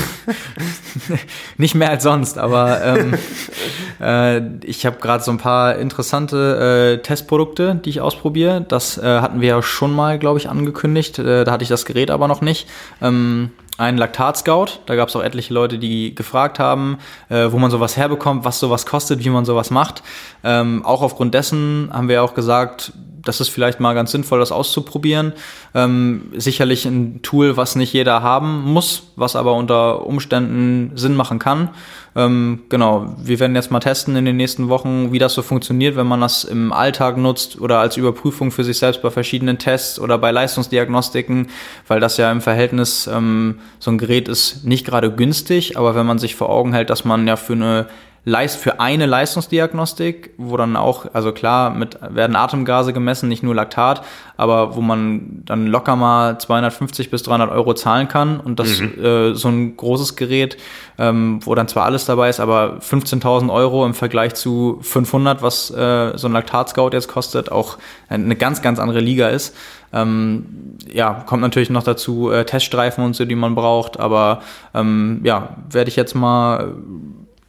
nicht mehr als sonst, aber ähm, äh, ich habe gerade so ein paar interessante äh, Testprodukte, die ich ausprobiere. Das äh, hatten wir ja schon mal, glaube ich, angekündigt. Äh, da hatte ich das Gerät aber noch nicht. Ähm, ein Laktat-Scout. Da gab es auch etliche Leute, die gefragt haben, äh, wo man sowas herbekommt, was sowas kostet, wie man sowas macht. Ähm, auch aufgrund dessen haben wir auch gesagt, das ist vielleicht mal ganz sinnvoll, das auszuprobieren. Ähm, sicherlich ein Tool, was nicht jeder haben muss, was aber unter Umständen Sinn machen kann. Ähm, genau, wir werden jetzt mal testen in den nächsten Wochen, wie das so funktioniert, wenn man das im Alltag nutzt oder als Überprüfung für sich selbst bei verschiedenen Tests oder bei Leistungsdiagnostiken, weil das ja im Verhältnis ähm, so ein Gerät ist nicht gerade günstig, aber wenn man sich vor Augen hält, dass man ja für eine Leist für eine Leistungsdiagnostik, wo dann auch, also klar, mit werden Atemgase gemessen, nicht nur Laktat, aber wo man dann locker mal 250 bis 300 Euro zahlen kann und das mhm. äh, so ein großes Gerät, ähm, wo dann zwar alles dabei ist, aber 15.000 Euro im Vergleich zu 500, was äh, so ein Laktat-Scout jetzt kostet, auch eine ganz, ganz andere Liga ist. Ähm, ja, kommt natürlich noch dazu äh, Teststreifen und so, die man braucht, aber ähm, ja, werde ich jetzt mal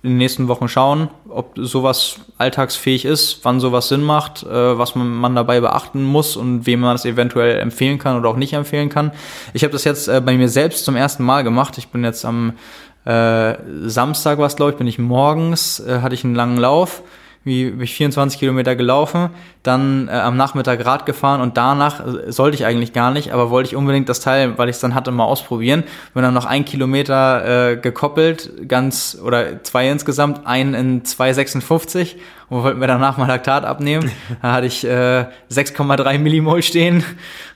in den nächsten Wochen schauen, ob sowas alltagsfähig ist, wann sowas Sinn macht, äh, was man, man, dabei beachten muss und wem man das eventuell empfehlen kann oder auch nicht empfehlen kann. Ich habe das jetzt äh, bei mir selbst zum ersten Mal gemacht. Ich bin jetzt am äh, Samstag, was glaube ich, bin ich morgens, äh, hatte ich einen langen Lauf wie bin ich 24 Kilometer gelaufen, dann äh, am Nachmittag Rad gefahren und danach äh, sollte ich eigentlich gar nicht, aber wollte ich unbedingt das Teil, weil ich es dann hatte, mal ausprobieren. Bin dann noch ein Kilometer äh, gekoppelt, ganz oder zwei insgesamt, einen in 2,56 und wollten wir danach mal Laktat abnehmen. Da hatte ich äh, 6,3 Millimol stehen,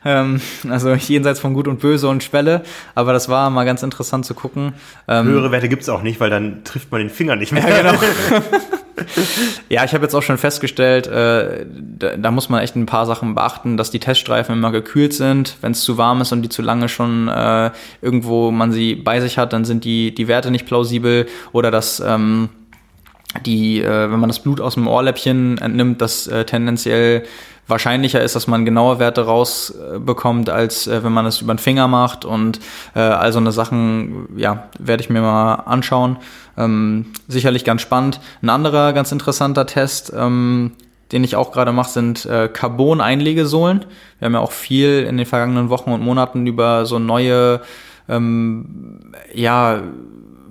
ähm, also jenseits von Gut und Böse und Schwelle. Aber das war mal ganz interessant zu gucken. Ähm, Höhere Werte gibt's auch nicht, weil dann trifft man den Finger nicht mehr. Ja, genau. ja, ich habe jetzt auch schon festgestellt, äh, da, da, muss man echt ein paar Sachen beachten, dass die Teststreifen immer gekühlt sind. Wenn es zu warm ist und die zu lange schon äh, irgendwo man sie bei sich hat, dann sind die, die Werte nicht plausibel oder dass ähm, die, äh, wenn man das Blut aus dem Ohrläppchen entnimmt, das äh, tendenziell wahrscheinlicher ist, dass man genaue Werte rausbekommt, als äh, wenn man es über den Finger macht und äh, all so eine Sachen, ja, werde ich mir mal anschauen. Ähm, sicherlich ganz spannend. Ein anderer ganz interessanter Test, ähm, den ich auch gerade mache, sind äh, Carbon-Einlegesohlen. Wir haben ja auch viel in den vergangenen Wochen und Monaten über so neue, ähm, ja,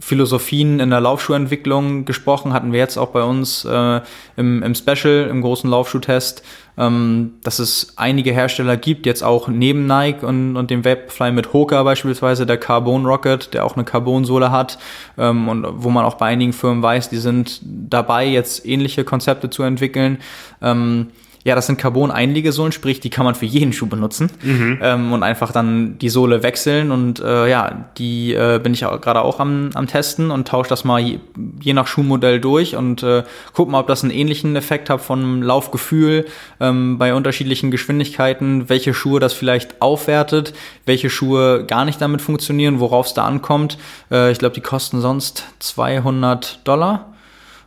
Philosophien in der Laufschuhentwicklung gesprochen, hatten wir jetzt auch bei uns äh, im, im Special, im großen Laufschuhtest, ähm, dass es einige Hersteller gibt, jetzt auch neben Nike und, und dem Vaporfly mit Hoka beispielsweise, der Carbon Rocket, der auch eine Carbonsohle hat ähm, und wo man auch bei einigen Firmen weiß, die sind dabei, jetzt ähnliche Konzepte zu entwickeln. Ähm, ja, das sind Carbon-Einlegesohlen, sprich, die kann man für jeden Schuh benutzen mhm. ähm, und einfach dann die Sohle wechseln. Und äh, ja, die äh, bin ich gerade auch am, am Testen und tausche das mal je, je, nach Schuhmodell durch und äh, guck mal, ob das einen ähnlichen Effekt hat vom Laufgefühl ähm, bei unterschiedlichen Geschwindigkeiten, welche Schuhe das vielleicht aufwertet, welche Schuhe gar nicht damit funktionieren, worauf es da ankommt. Äh, ich glaube, die kosten sonst 200 Dollar.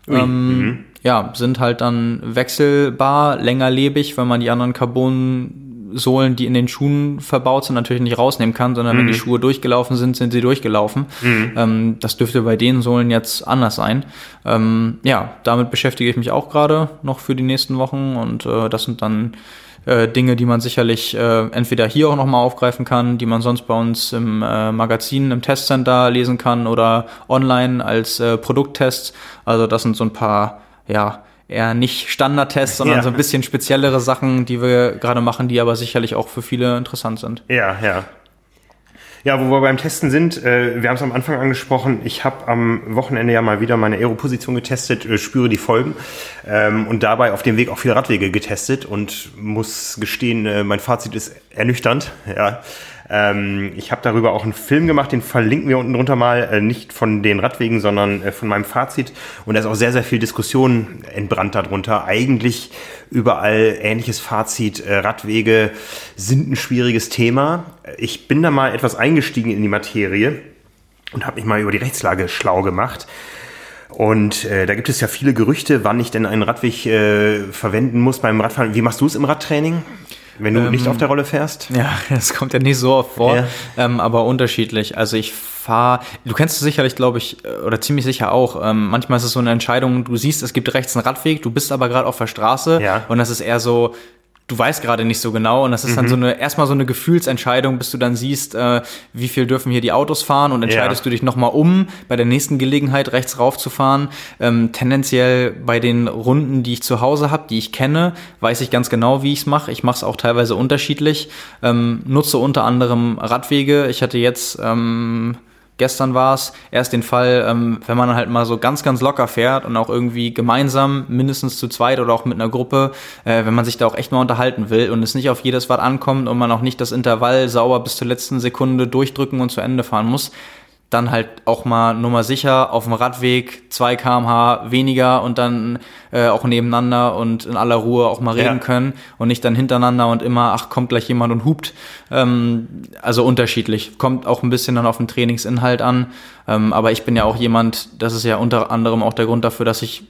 Ähm, mhm ja, sind halt dann wechselbar, längerlebig, weil man die anderen Carbonsohlen, die in den Schuhen verbaut sind, natürlich nicht rausnehmen kann, sondern mhm. wenn die mhm. Schuhe durchgelaufen sind, sind sie durchgelaufen. Mhm. Ähm, das dürfte bei den Sohlen jetzt anders sein. Ähm, ja, damit beschäftige ich mich auch gerade noch für die nächsten Wochen und äh, das sind dann äh, Dinge, die man sicherlich äh, entweder hier auch nochmal aufgreifen kann, die man sonst bei uns im äh, Magazin, im Testcenter lesen kann oder online als äh, Produkttests. Also das sind so ein paar ja, eher nicht Standardtests, sondern ja. so ein bisschen speziellere Sachen, die wir gerade machen, die aber sicherlich auch für viele interessant sind. Ja, ja. Ja, wo wir beim Testen sind, äh, wir haben es am Anfang angesprochen, ich habe am Wochenende ja mal wieder meine Aero-Position getestet, äh, spüre die Folgen ähm, und dabei auf dem Weg auch viele Radwege getestet und muss gestehen, äh, mein Fazit ist ernüchternd. Ja. Ähm, ich habe darüber auch einen Film gemacht, den verlinken wir unten drunter mal, äh, nicht von den Radwegen, sondern äh, von meinem Fazit. Und da ist auch sehr, sehr viel Diskussion entbrannt darunter. Eigentlich überall ähnliches Fazit. Äh, Radwege sind ein schwieriges Thema. Ich bin da mal etwas eingestiegen in die Materie und habe mich mal über die Rechtslage schlau gemacht. Und äh, da gibt es ja viele Gerüchte, wann ich denn einen Radweg äh, verwenden muss beim Radfahren. Wie machst du es im Radtraining? Wenn du ähm, nicht auf der Rolle fährst? Ja, das kommt ja nicht so oft vor, ja. ähm, aber unterschiedlich. Also ich fahre, du kennst es sicherlich, glaube ich, äh, oder ziemlich sicher auch. Ähm, manchmal ist es so eine Entscheidung, du siehst, es gibt rechts einen Radweg, du bist aber gerade auf der Straße ja. und das ist eher so, du weißt gerade nicht so genau und das ist mhm. dann so eine erstmal so eine Gefühlsentscheidung, bis du dann siehst, äh, wie viel dürfen hier die Autos fahren und entscheidest ja. du dich nochmal um, bei der nächsten Gelegenheit rechts raufzufahren. Ähm, tendenziell bei den Runden, die ich zu Hause habe, die ich kenne, weiß ich ganz genau, wie ich es mache. Ich mache es auch teilweise unterschiedlich. Ähm, nutze unter anderem Radwege. Ich hatte jetzt ähm, gestern war es, erst den Fall, ähm, wenn man halt mal so ganz, ganz locker fährt und auch irgendwie gemeinsam, mindestens zu zweit oder auch mit einer Gruppe, äh, wenn man sich da auch echt mal unterhalten will und es nicht auf jedes Watt ankommt und man auch nicht das Intervall sauber bis zur letzten Sekunde durchdrücken und zu Ende fahren muss, dann halt auch mal Nummer sicher auf dem Radweg 2 kmh weniger und dann äh, auch nebeneinander und in aller Ruhe auch mal reden ja. können und nicht dann hintereinander und immer, ach, kommt gleich jemand und hupt. Ähm, also unterschiedlich. Kommt auch ein bisschen dann auf den Trainingsinhalt an. Ähm, aber ich bin ja auch jemand, das ist ja unter anderem auch der Grund dafür, dass ich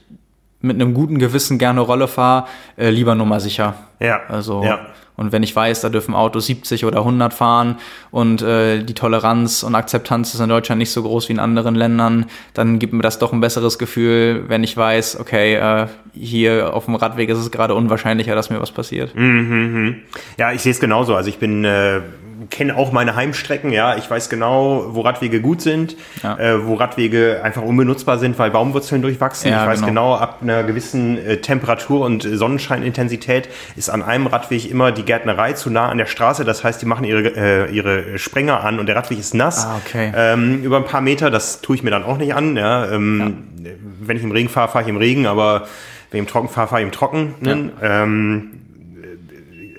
mit einem guten Gewissen gerne Rolle fahre, äh, lieber Nummer sicher. Ja. Also ja. Und wenn ich weiß, da dürfen Autos 70 oder 100 fahren und äh, die Toleranz und Akzeptanz ist in Deutschland nicht so groß wie in anderen Ländern, dann gibt mir das doch ein besseres Gefühl, wenn ich weiß, okay, äh, hier auf dem Radweg ist es gerade unwahrscheinlicher, dass mir was passiert. Mhm, mh. Ja, ich sehe es genauso. Also ich bin äh, kenne auch meine Heimstrecken, ja. Ich weiß genau, wo Radwege gut sind, ja. äh, wo Radwege einfach unbenutzbar sind, weil Baumwurzeln durchwachsen. Ja, ich weiß genau. genau, ab einer gewissen äh, Temperatur und Sonnenscheinintensität ist an einem Radweg immer die Gärtnerei zu nah an der Straße. Das heißt, die machen ihre, äh, ihre Sprenger an und der Radweg ist nass. Ah, okay. ähm, über ein paar Meter, das tue ich mir dann auch nicht an. Ja. Ähm, ja. Wenn ich im Regen fahre, fahre ich im Regen, aber wenn ich im Trocken fahre, fahre ich im Trockenen. Ähm,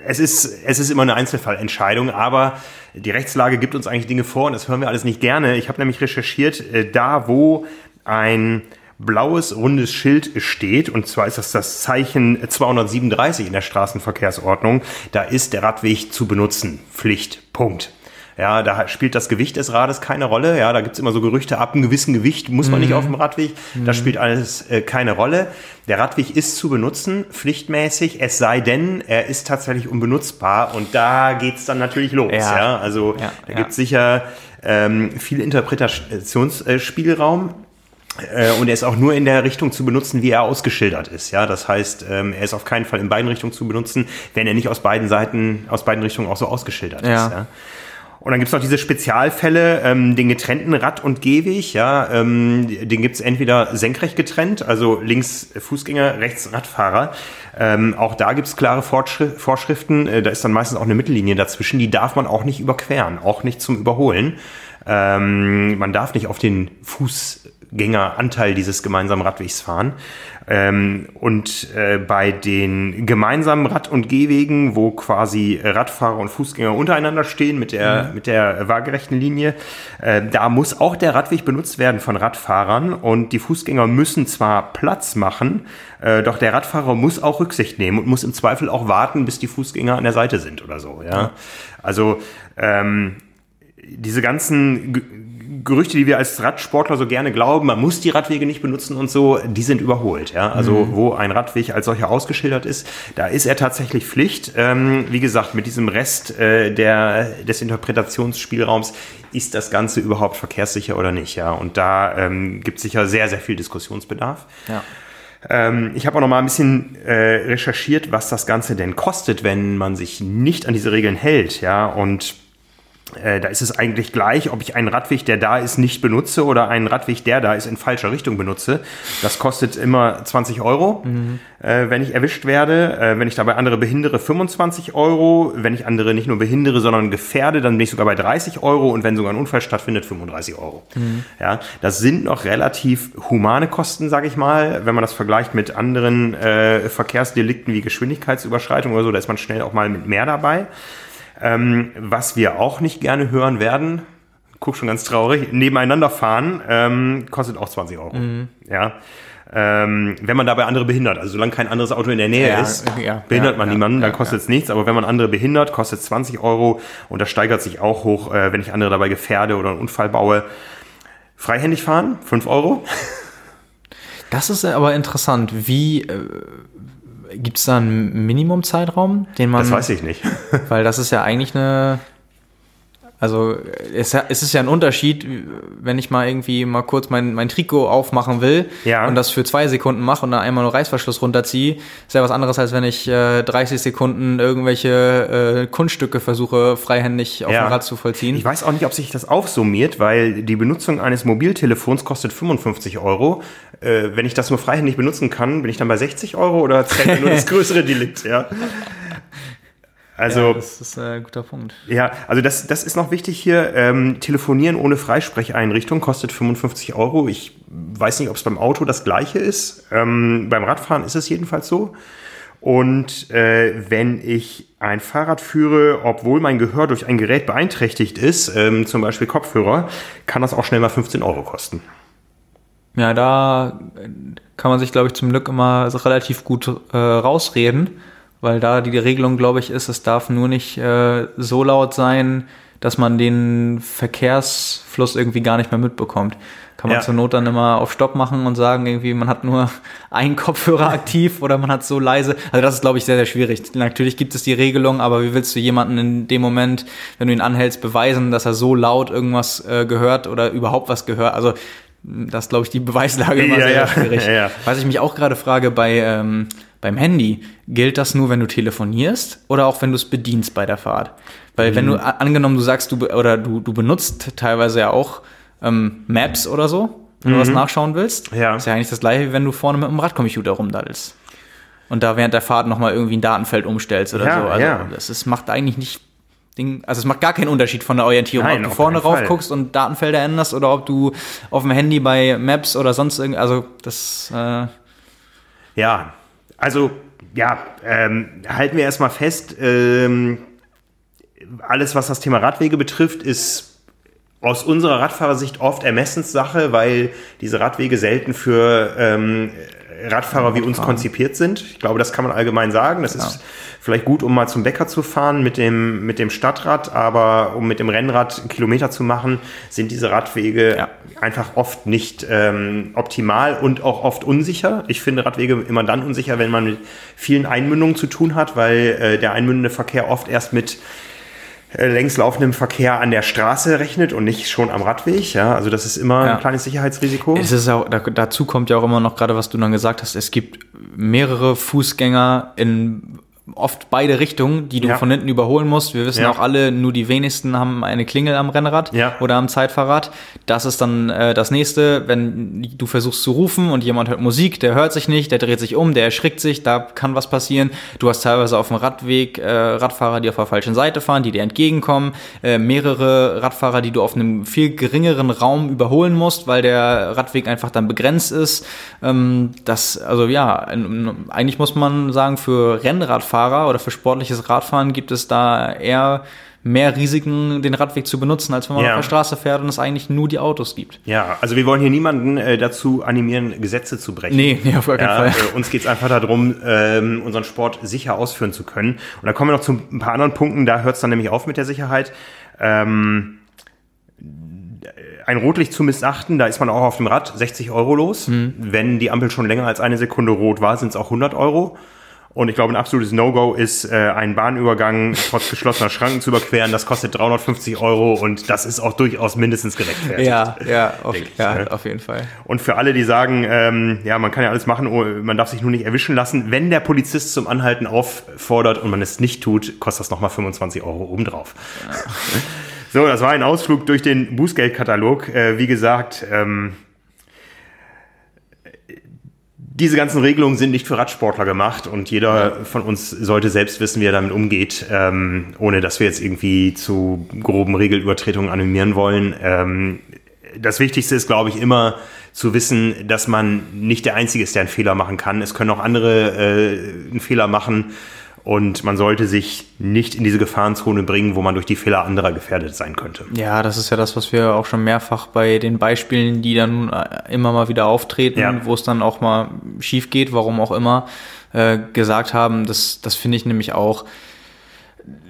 es ist, es ist immer eine Einzelfallentscheidung, aber die Rechtslage gibt uns eigentlich Dinge vor und das hören wir alles nicht gerne. Ich habe nämlich recherchiert, äh, da wo ein blaues rundes Schild steht, und zwar ist das das Zeichen 237 in der Straßenverkehrsordnung, da ist der Radweg zu benutzen. Pflicht. Punkt. Ja, da spielt das Gewicht des Rades keine Rolle. Ja, da gibt's immer so Gerüchte, ab einem gewissen Gewicht muss man mhm. nicht auf dem Radweg. Mhm. Das spielt alles äh, keine Rolle. Der Radweg ist zu benutzen, pflichtmäßig, es sei denn, er ist tatsächlich unbenutzbar. Und da geht's dann natürlich los. Ja, ja? also ja, da ja. gibt's sicher ähm, viel Interpretationsspielraum. Äh, und er ist auch nur in der Richtung zu benutzen, wie er ausgeschildert ist. Ja, das heißt, ähm, er ist auf keinen Fall in beiden Richtungen zu benutzen, wenn er nicht aus beiden Seiten, aus beiden Richtungen auch so ausgeschildert ist. Ja. Und dann gibt's noch diese Spezialfälle, ähm, den getrennten Rad- und Gehweg. Ja, ähm, den gibt's entweder senkrecht getrennt, also links Fußgänger, rechts Radfahrer. Ähm, auch da gibt's klare Fortschritt, Vorschriften. Äh, da ist dann meistens auch eine Mittellinie dazwischen. Die darf man auch nicht überqueren, auch nicht zum Überholen. Ähm, man darf nicht auf den Fußgängeranteil dieses gemeinsamen Radwegs fahren. Ähm, und äh, bei den gemeinsamen Rad- und Gehwegen, wo quasi Radfahrer und Fußgänger untereinander stehen mit der, mhm. mit der waagerechten Linie, äh, da muss auch der Radweg benutzt werden von Radfahrern und die Fußgänger müssen zwar Platz machen, äh, doch der Radfahrer muss auch Rücksicht nehmen und muss im Zweifel auch warten, bis die Fußgänger an der Seite sind oder so. Ja, also ähm, diese ganzen Gerüchte, die wir als Radsportler so gerne glauben, man muss die Radwege nicht benutzen und so, die sind überholt. Ja? Also mhm. wo ein Radweg als solcher ausgeschildert ist, da ist er tatsächlich Pflicht. Ähm, wie gesagt, mit diesem Rest äh, der, des Interpretationsspielraums ist das Ganze überhaupt verkehrssicher oder nicht. Ja? Und da ähm, gibt es sicher sehr, sehr viel Diskussionsbedarf. Ja. Ähm, ich habe auch noch mal ein bisschen äh, recherchiert, was das Ganze denn kostet, wenn man sich nicht an diese Regeln hält. Ja? Und äh, da ist es eigentlich gleich, ob ich einen Radweg, der da ist, nicht benutze oder einen Radweg, der da ist, in falscher Richtung benutze. Das kostet immer 20 Euro, mhm. äh, wenn ich erwischt werde. Äh, wenn ich dabei andere behindere, 25 Euro. Wenn ich andere nicht nur behindere, sondern gefährde, dann bin ich sogar bei 30 Euro. Und wenn sogar ein Unfall stattfindet, 35 Euro. Mhm. Ja, das sind noch relativ humane Kosten, sage ich mal. Wenn man das vergleicht mit anderen äh, Verkehrsdelikten wie Geschwindigkeitsüberschreitung oder so, da ist man schnell auch mal mit mehr dabei. Ähm, was wir auch nicht gerne hören werden, guck schon ganz traurig, nebeneinander fahren, ähm, kostet auch 20 Euro. Mhm. Ja. Ähm, wenn man dabei andere behindert, also solange kein anderes Auto in der Nähe Ja, ist, ja, behindert ja, man niemanden, dann kostet es nichts. Aber wenn man andere behindert, kostet es 20 Euro und das steigert sich auch hoch, äh, wenn ich andere dabei gefährde oder einen Unfall baue. Freihändig fahren, 5 Euro. Das ist aber interessant. Wie äh, gibt es da einen Minimumzeitraum, den man. Das weiß ich nicht. Weil das ist ja eigentlich eine. Also es, es ist ja ein Unterschied, wenn ich mal irgendwie mal kurz mein, mein Trikot aufmachen will Ja. und das für zwei Sekunden mache und dann einmal nur Reißverschluss runterziehe, ist ja was anderes, als wenn ich äh, 30 Sekunden irgendwelche äh, Kunststücke versuche, freihändig auf Ja. dem Rad zu vollziehen. Ich weiß auch nicht, ob sich das aufsummiert, weil die Benutzung eines Mobiltelefons kostet 55 Euro. Äh, wenn ich das nur freihändig benutzen kann, bin ich dann bei 60 Euro oder zählt nur das größere Delikt, ja? Also, ja, das ist äh, ein guter Punkt. ja, also das, das ist noch wichtig hier. Ähm, Telefonieren ohne Freisprecheinrichtung kostet 55 Euro. Ich weiß nicht, ob es beim Auto das gleiche ist. Ähm, beim Radfahren ist es jedenfalls so. Und äh, wenn ich ein Fahrrad führe, obwohl mein Gehör durch ein Gerät beeinträchtigt ist, ähm, zum Beispiel Kopfhörer, kann das auch schnell mal 15 Euro kosten. Ja, da äh, kann man sich, glaube ich, zum Glück immer relativ gut äh, rausreden, weil da die Regelung, glaube ich, ist, es darf nur nicht äh, so laut sein, dass man den Verkehrsfluss irgendwie gar nicht mehr mitbekommt. Kann man Ja. zur Not dann immer auf Stopp machen und sagen, irgendwie, man hat nur einen Kopfhörer aktiv oder man hat so leise. Also das ist, glaube ich, sehr, sehr schwierig. Natürlich gibt es die Regelung, aber wie willst du jemanden in dem Moment, wenn du ihn anhältst, beweisen, dass er so laut irgendwas äh, gehört oder überhaupt was gehört? Also das ist, glaube ich, die Beweislage immer Ja, sehr ja. schwierig. Ja. Was ich mich auch gerade frage, bei, ähm, beim Handy, gilt das nur, wenn du telefonierst oder auch wenn du es bedienst bei der Fahrt? Weil wenn Mhm. du, a- angenommen, du sagst, du, oder du, du benutzt teilweise ja auch ähm, Maps oder so, wenn du was nachschauen willst, Mhm. Ja. ist ja eigentlich das gleiche, wie wenn du vorne mit dem Radcomputer rumdaddelst. Und da während der Fahrt nochmal irgendwie ein Datenfeld umstellst oder Ja, so. Also ja. das ist, macht eigentlich nicht Ding, also es macht gar keinen Unterschied von der Orientierung, Nein, ob du vorne rauf Fall. guckst und Datenfelder änderst oder ob du auf dem Handy bei Maps oder sonst irgend, also das, äh, Ja, also ja, ähm, halten wir erstmal fest, ähm, alles, was das Thema Radwege betrifft, ist aus unserer Radfahrersicht oft Ermessenssache, weil diese Radwege selten für ähm, Radfahrer wie uns konzipiert sind. Ich glaube, das kann man allgemein sagen. Das ist vielleicht gut, um mal zum Bäcker zu fahren mit dem, mit dem Stadtrad, aber um mit dem Rennrad einen Kilometer zu machen, sind diese Radwege Ja. einfach oft nicht ähm, optimal und auch oft unsicher. Ich finde Radwege immer dann unsicher, wenn man mit vielen Einmündungen zu tun hat, weil äh, der einmündende Verkehr oft erst mit längs laufendem Verkehr an der Straße rechnet und nicht schon am Radweg. Ja, also das ist immer Ja. ein kleines Sicherheitsrisiko. Es ist auch, da, dazu kommt ja auch immer noch gerade, was du dann gesagt hast, es gibt mehrere Fußgänger in oft beide Richtungen, die du Ja. von hinten überholen musst. Wir wissen Ja. auch alle, nur die wenigsten haben eine Klingel am Rennrad Ja. oder am Zeitfahrrad. Das ist dann äh, das nächste, wenn du versuchst zu rufen und jemand hört Musik, der hört sich nicht, der dreht sich um, der erschrickt sich, da kann was passieren. Du hast teilweise auf dem Radweg äh, Radfahrer, die auf der falschen Seite fahren, die dir entgegenkommen, äh, mehrere Radfahrer, die du auf einem viel geringeren Raum überholen musst, weil der Radweg einfach dann begrenzt ist. Ähm, das, also ja, eigentlich muss man sagen, für Rennradfahrer oder für sportliches Radfahren gibt es da eher mehr Risiken, den Radweg zu benutzen, als wenn man Ja. auf der Straße fährt und es eigentlich nur die Autos gibt. Ja, also wir wollen hier niemanden äh, dazu animieren, Gesetze zu brechen. Nee, nee, auf gar keinen Ja, Fall. äh, uns geht's einfach darum, ähm, unseren Sport sicher ausführen zu können. Und da kommen wir noch zu ein paar anderen Punkten, da hört's dann nämlich auf mit der Sicherheit. Ähm, ein Rotlicht zu missachten, da ist man auch auf dem Rad 60 Euro los. Mhm. Wenn die Ampel schon länger als eine Sekunde rot war, sind's auch 100 Euro. Und ich glaube, ein absolutes No-Go ist, äh, einen Bahnübergang trotz geschlossener Schranken zu überqueren. Das kostet 350 Euro und das ist auch durchaus mindestens gerechtfertigt. Ja, ja, auf, ich, ja, ne? auf jeden Fall. Und für alle, die sagen, ähm, ja, man kann ja alles machen, oh, man darf sich nur nicht erwischen lassen, wenn der Polizist zum Anhalten auffordert und man es nicht tut, kostet das nochmal 25 Euro obendrauf. So, das war ein Ausflug durch den Bußgeldkatalog. Äh, wie gesagt, ähm, diese ganzen Regelungen sind nicht für Radsportler gemacht und jeder von uns sollte selbst wissen, wie er damit umgeht, ähm, ohne dass wir jetzt irgendwie zu groben Regelübertretungen animieren wollen. Ähm, das Wichtigste ist, glaube ich, immer zu wissen, dass man nicht der Einzige ist, der einen Fehler machen kann. Es können auch andere äh, einen Fehler machen und man sollte sich nicht in diese Gefahrenzone bringen, wo man durch die Fehler anderer gefährdet sein könnte. Ja, das ist ja das, was wir auch schon mehrfach bei den Beispielen, die dann äh, immer mal wieder auftreten, ja. wo es dann auch mal schief geht, warum auch immer, äh, gesagt haben. Das, das finde ich nämlich auch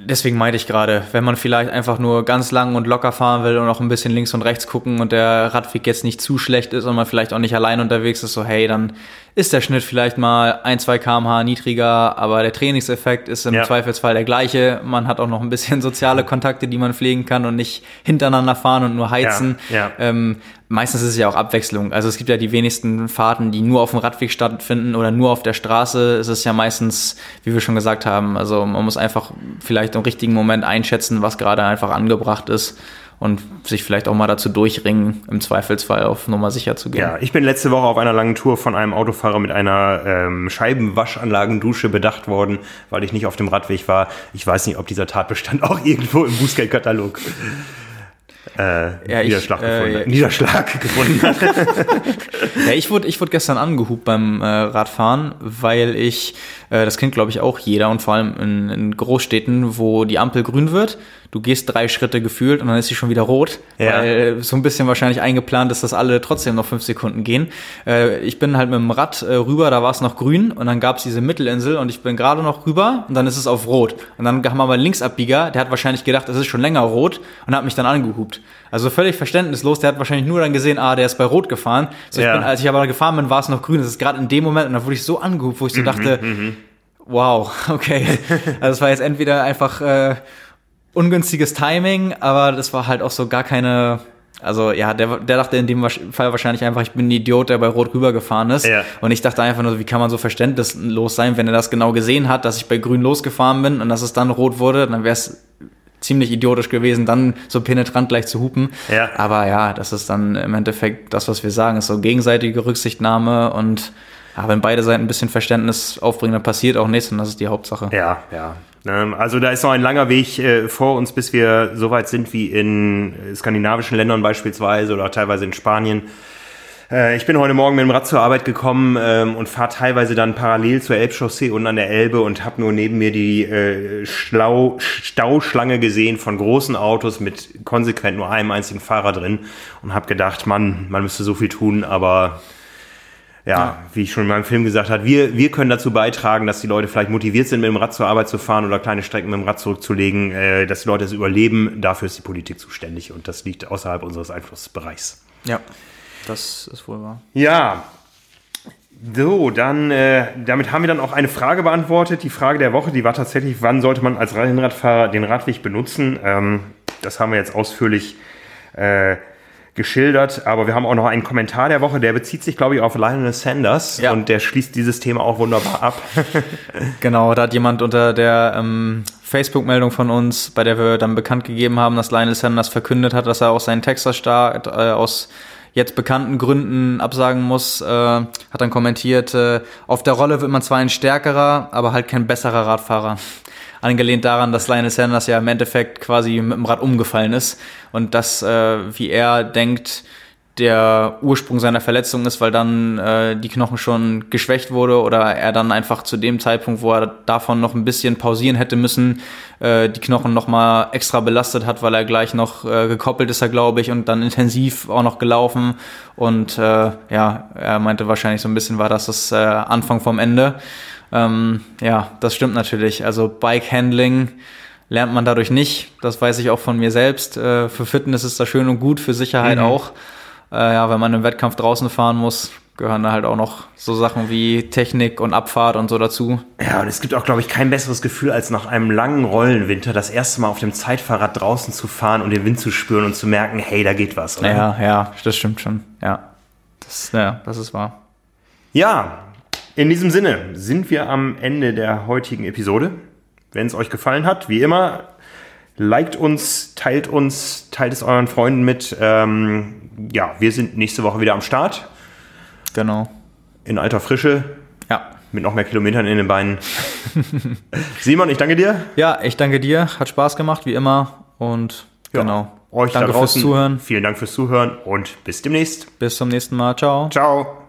deswegen meinte ich gerade, wenn man vielleicht einfach nur ganz lang und locker fahren will und auch ein bisschen links und rechts gucken und der Radweg jetzt nicht zu schlecht ist und man vielleicht auch nicht allein unterwegs ist, so hey, dann ist der Schnitt vielleicht mal ein, zwei kmh niedriger, aber der Trainingseffekt ist im ja. Zweifelsfall der gleiche. Man hat auch noch ein bisschen soziale Kontakte, die man pflegen kann und nicht hintereinander fahren und nur heizen. Ja, ja. Ähm, meistens ist es ja auch Abwechslung. Also es gibt ja die wenigsten Fahrten, die nur auf dem Radweg stattfinden oder nur auf der Straße. Es ist ja meistens, wie wir schon gesagt haben, also man muss einfach vielleicht im richtigen Moment einschätzen, was gerade einfach angebracht ist und sich vielleicht auch mal dazu durchringen, im Zweifelsfall auf Nummer sicher zu gehen. Ja, ich bin letzte Woche auf einer langen Tour von einem Autofahrer mit einer ähm, Scheibenwaschanlagendusche bedacht worden, weil ich nicht auf dem Radweg war. Ich weiß nicht, ob dieser Tatbestand auch irgendwo im Bußgeldkatalog äh, ja, Niederschlag, ich, gefunden, äh, Niederschlag gefunden hat. ja, ich wurde, ich wurde gestern angehubt beim äh, Radfahren, weil ich, das kennt glaube ich auch jeder und vor allem in, in Großstädten, wo die Ampel grün wird, du gehst drei Schritte gefühlt und dann ist sie schon wieder rot, ja. weil so ein bisschen wahrscheinlich eingeplant ist, dass alle trotzdem noch fünf Sekunden gehen. Äh, ich bin halt mit dem Rad äh, rüber, da war es noch grün und dann gab es diese Mittelinsel und ich bin gerade noch rüber und dann ist es auf rot. Und dann haben wir mal einen Linksabbieger, der hat wahrscheinlich gedacht, es ist schon länger rot und hat mich dann angehupt. Also völlig verständnislos, der hat wahrscheinlich nur dann gesehen, ah, der ist bei rot gefahren. So, ja. bin, als ich aber gefahren bin, war es noch grün. Das ist gerade in dem Moment und da wurde ich so angehupt, wo ich so mhm, dachte, mhm. wow, okay. Also es war jetzt entweder einfach äh, ungünstiges Timing, aber das war halt auch so gar keine. Also ja, der, der dachte in dem Fall wahrscheinlich einfach, ich bin ein Idiot, der bei Rot rübergefahren ist. Ja. Und ich dachte einfach nur, wie kann man so verständnislos sein, wenn er das genau gesehen hat, dass ich bei Grün losgefahren bin und dass es dann rot wurde, dann wäre es ziemlich idiotisch gewesen, dann so penetrant gleich zu hupen. Ja. Aber ja, das ist dann im Endeffekt das, was wir sagen, ist so gegenseitige Rücksichtnahme und ja, wenn beide Seiten ein bisschen Verständnis aufbringen, dann passiert auch nichts und das ist die Hauptsache. Ja, ja. Ähm, also da ist noch ein langer Weg äh, vor uns, bis wir so weit sind wie in skandinavischen Ländern beispielsweise oder teilweise in Spanien. Äh, ich bin heute Morgen mit dem Rad zur Arbeit gekommen ähm, und fahre teilweise dann parallel zur Elbchaussee und an der Elbe und habe nur neben mir die äh, Schlau Stauschlange gesehen von großen Autos mit konsequent nur einem einzigen Fahrer drin und habe gedacht, Mann, man müsste so viel tun, aber ja, ja, wie ich schon in meinem Film gesagt habe, wir, wir können dazu beitragen, dass die Leute vielleicht motiviert sind, mit dem Rad zur Arbeit zu fahren oder kleine Strecken mit dem Rad zurückzulegen, äh, dass die Leute es überleben. Dafür ist die Politik zuständig und das liegt außerhalb unseres Einflussbereichs. Ja, das ist wohl wahr. Ja, so, dann, äh, damit haben wir dann auch eine Frage beantwortet. Die Frage der Woche, die war tatsächlich, wann sollte man als Rennradfahrer den Radweg benutzen? Ähm, das haben wir jetzt ausführlich äh, geschildert, aber wir haben auch noch einen Kommentar der Woche, der bezieht sich, glaube ich, auf Lionel Sanders ja. und der schließt dieses Thema auch wunderbar ab. genau, da hat jemand unter der ähm, Facebook-Meldung von uns, bei der wir dann bekannt gegeben haben, dass Lionel Sanders verkündet hat, dass er aus seinen Texas-Start äh, aus jetzt bekannten Gründen absagen muss, äh, hat dann kommentiert, äh, auf der Rolle wird man zwar ein stärkerer, aber halt kein besserer Radfahrer. Angelehnt daran, dass Lionel Sanders ja im Endeffekt quasi mit dem Rad umgefallen ist und das, äh, wie er denkt, der Ursprung seiner Verletzung ist, weil dann äh, die Knochen schon geschwächt wurde oder er dann einfach zu dem Zeitpunkt, wo er davon noch ein bisschen pausieren hätte müssen, äh, die Knochen noch mal extra belastet hat, weil er gleich noch äh, gekoppelt ist, er glaube ich, und dann intensiv auch noch gelaufen und äh, ja, er meinte wahrscheinlich so ein bisschen war das das äh, Anfang vom Ende. Ähm, ja, das stimmt natürlich. Also Bike Handling lernt man dadurch nicht. Das weiß ich auch von mir selbst. Äh, für Fitness ist das schön und gut, für Sicherheit mhm. auch. Äh, ja, wenn man im Wettkampf draußen fahren muss, gehören da halt auch noch so Sachen wie Technik und Abfahrt und so dazu. Ja, und es gibt auch, glaube ich, kein besseres Gefühl, als nach einem langen Rollenwinter das erste Mal auf dem Zeitfahrrad draußen zu fahren und den Wind zu spüren und zu merken, hey, da geht was. Oder? Ja, ja, das stimmt schon. Ja, das, ja, das ist wahr. Ja, in diesem Sinne sind wir am Ende der heutigen Episode. Wenn es euch gefallen hat, wie immer, liked uns, teilt uns, teilt es euren Freunden mit. Ähm, ja, wir sind nächste Woche wieder am Start. Genau. In alter Frische. Ja. Mit noch mehr Kilometern in den Beinen. Simon, ich danke dir. Ja, ich danke dir. Hat Spaß gemacht, wie immer. Und ja, genau. Euch danke draußen, fürs Zuhören. Vielen Dank fürs Zuhören und bis demnächst. Bis zum nächsten Mal. Ciao. Ciao.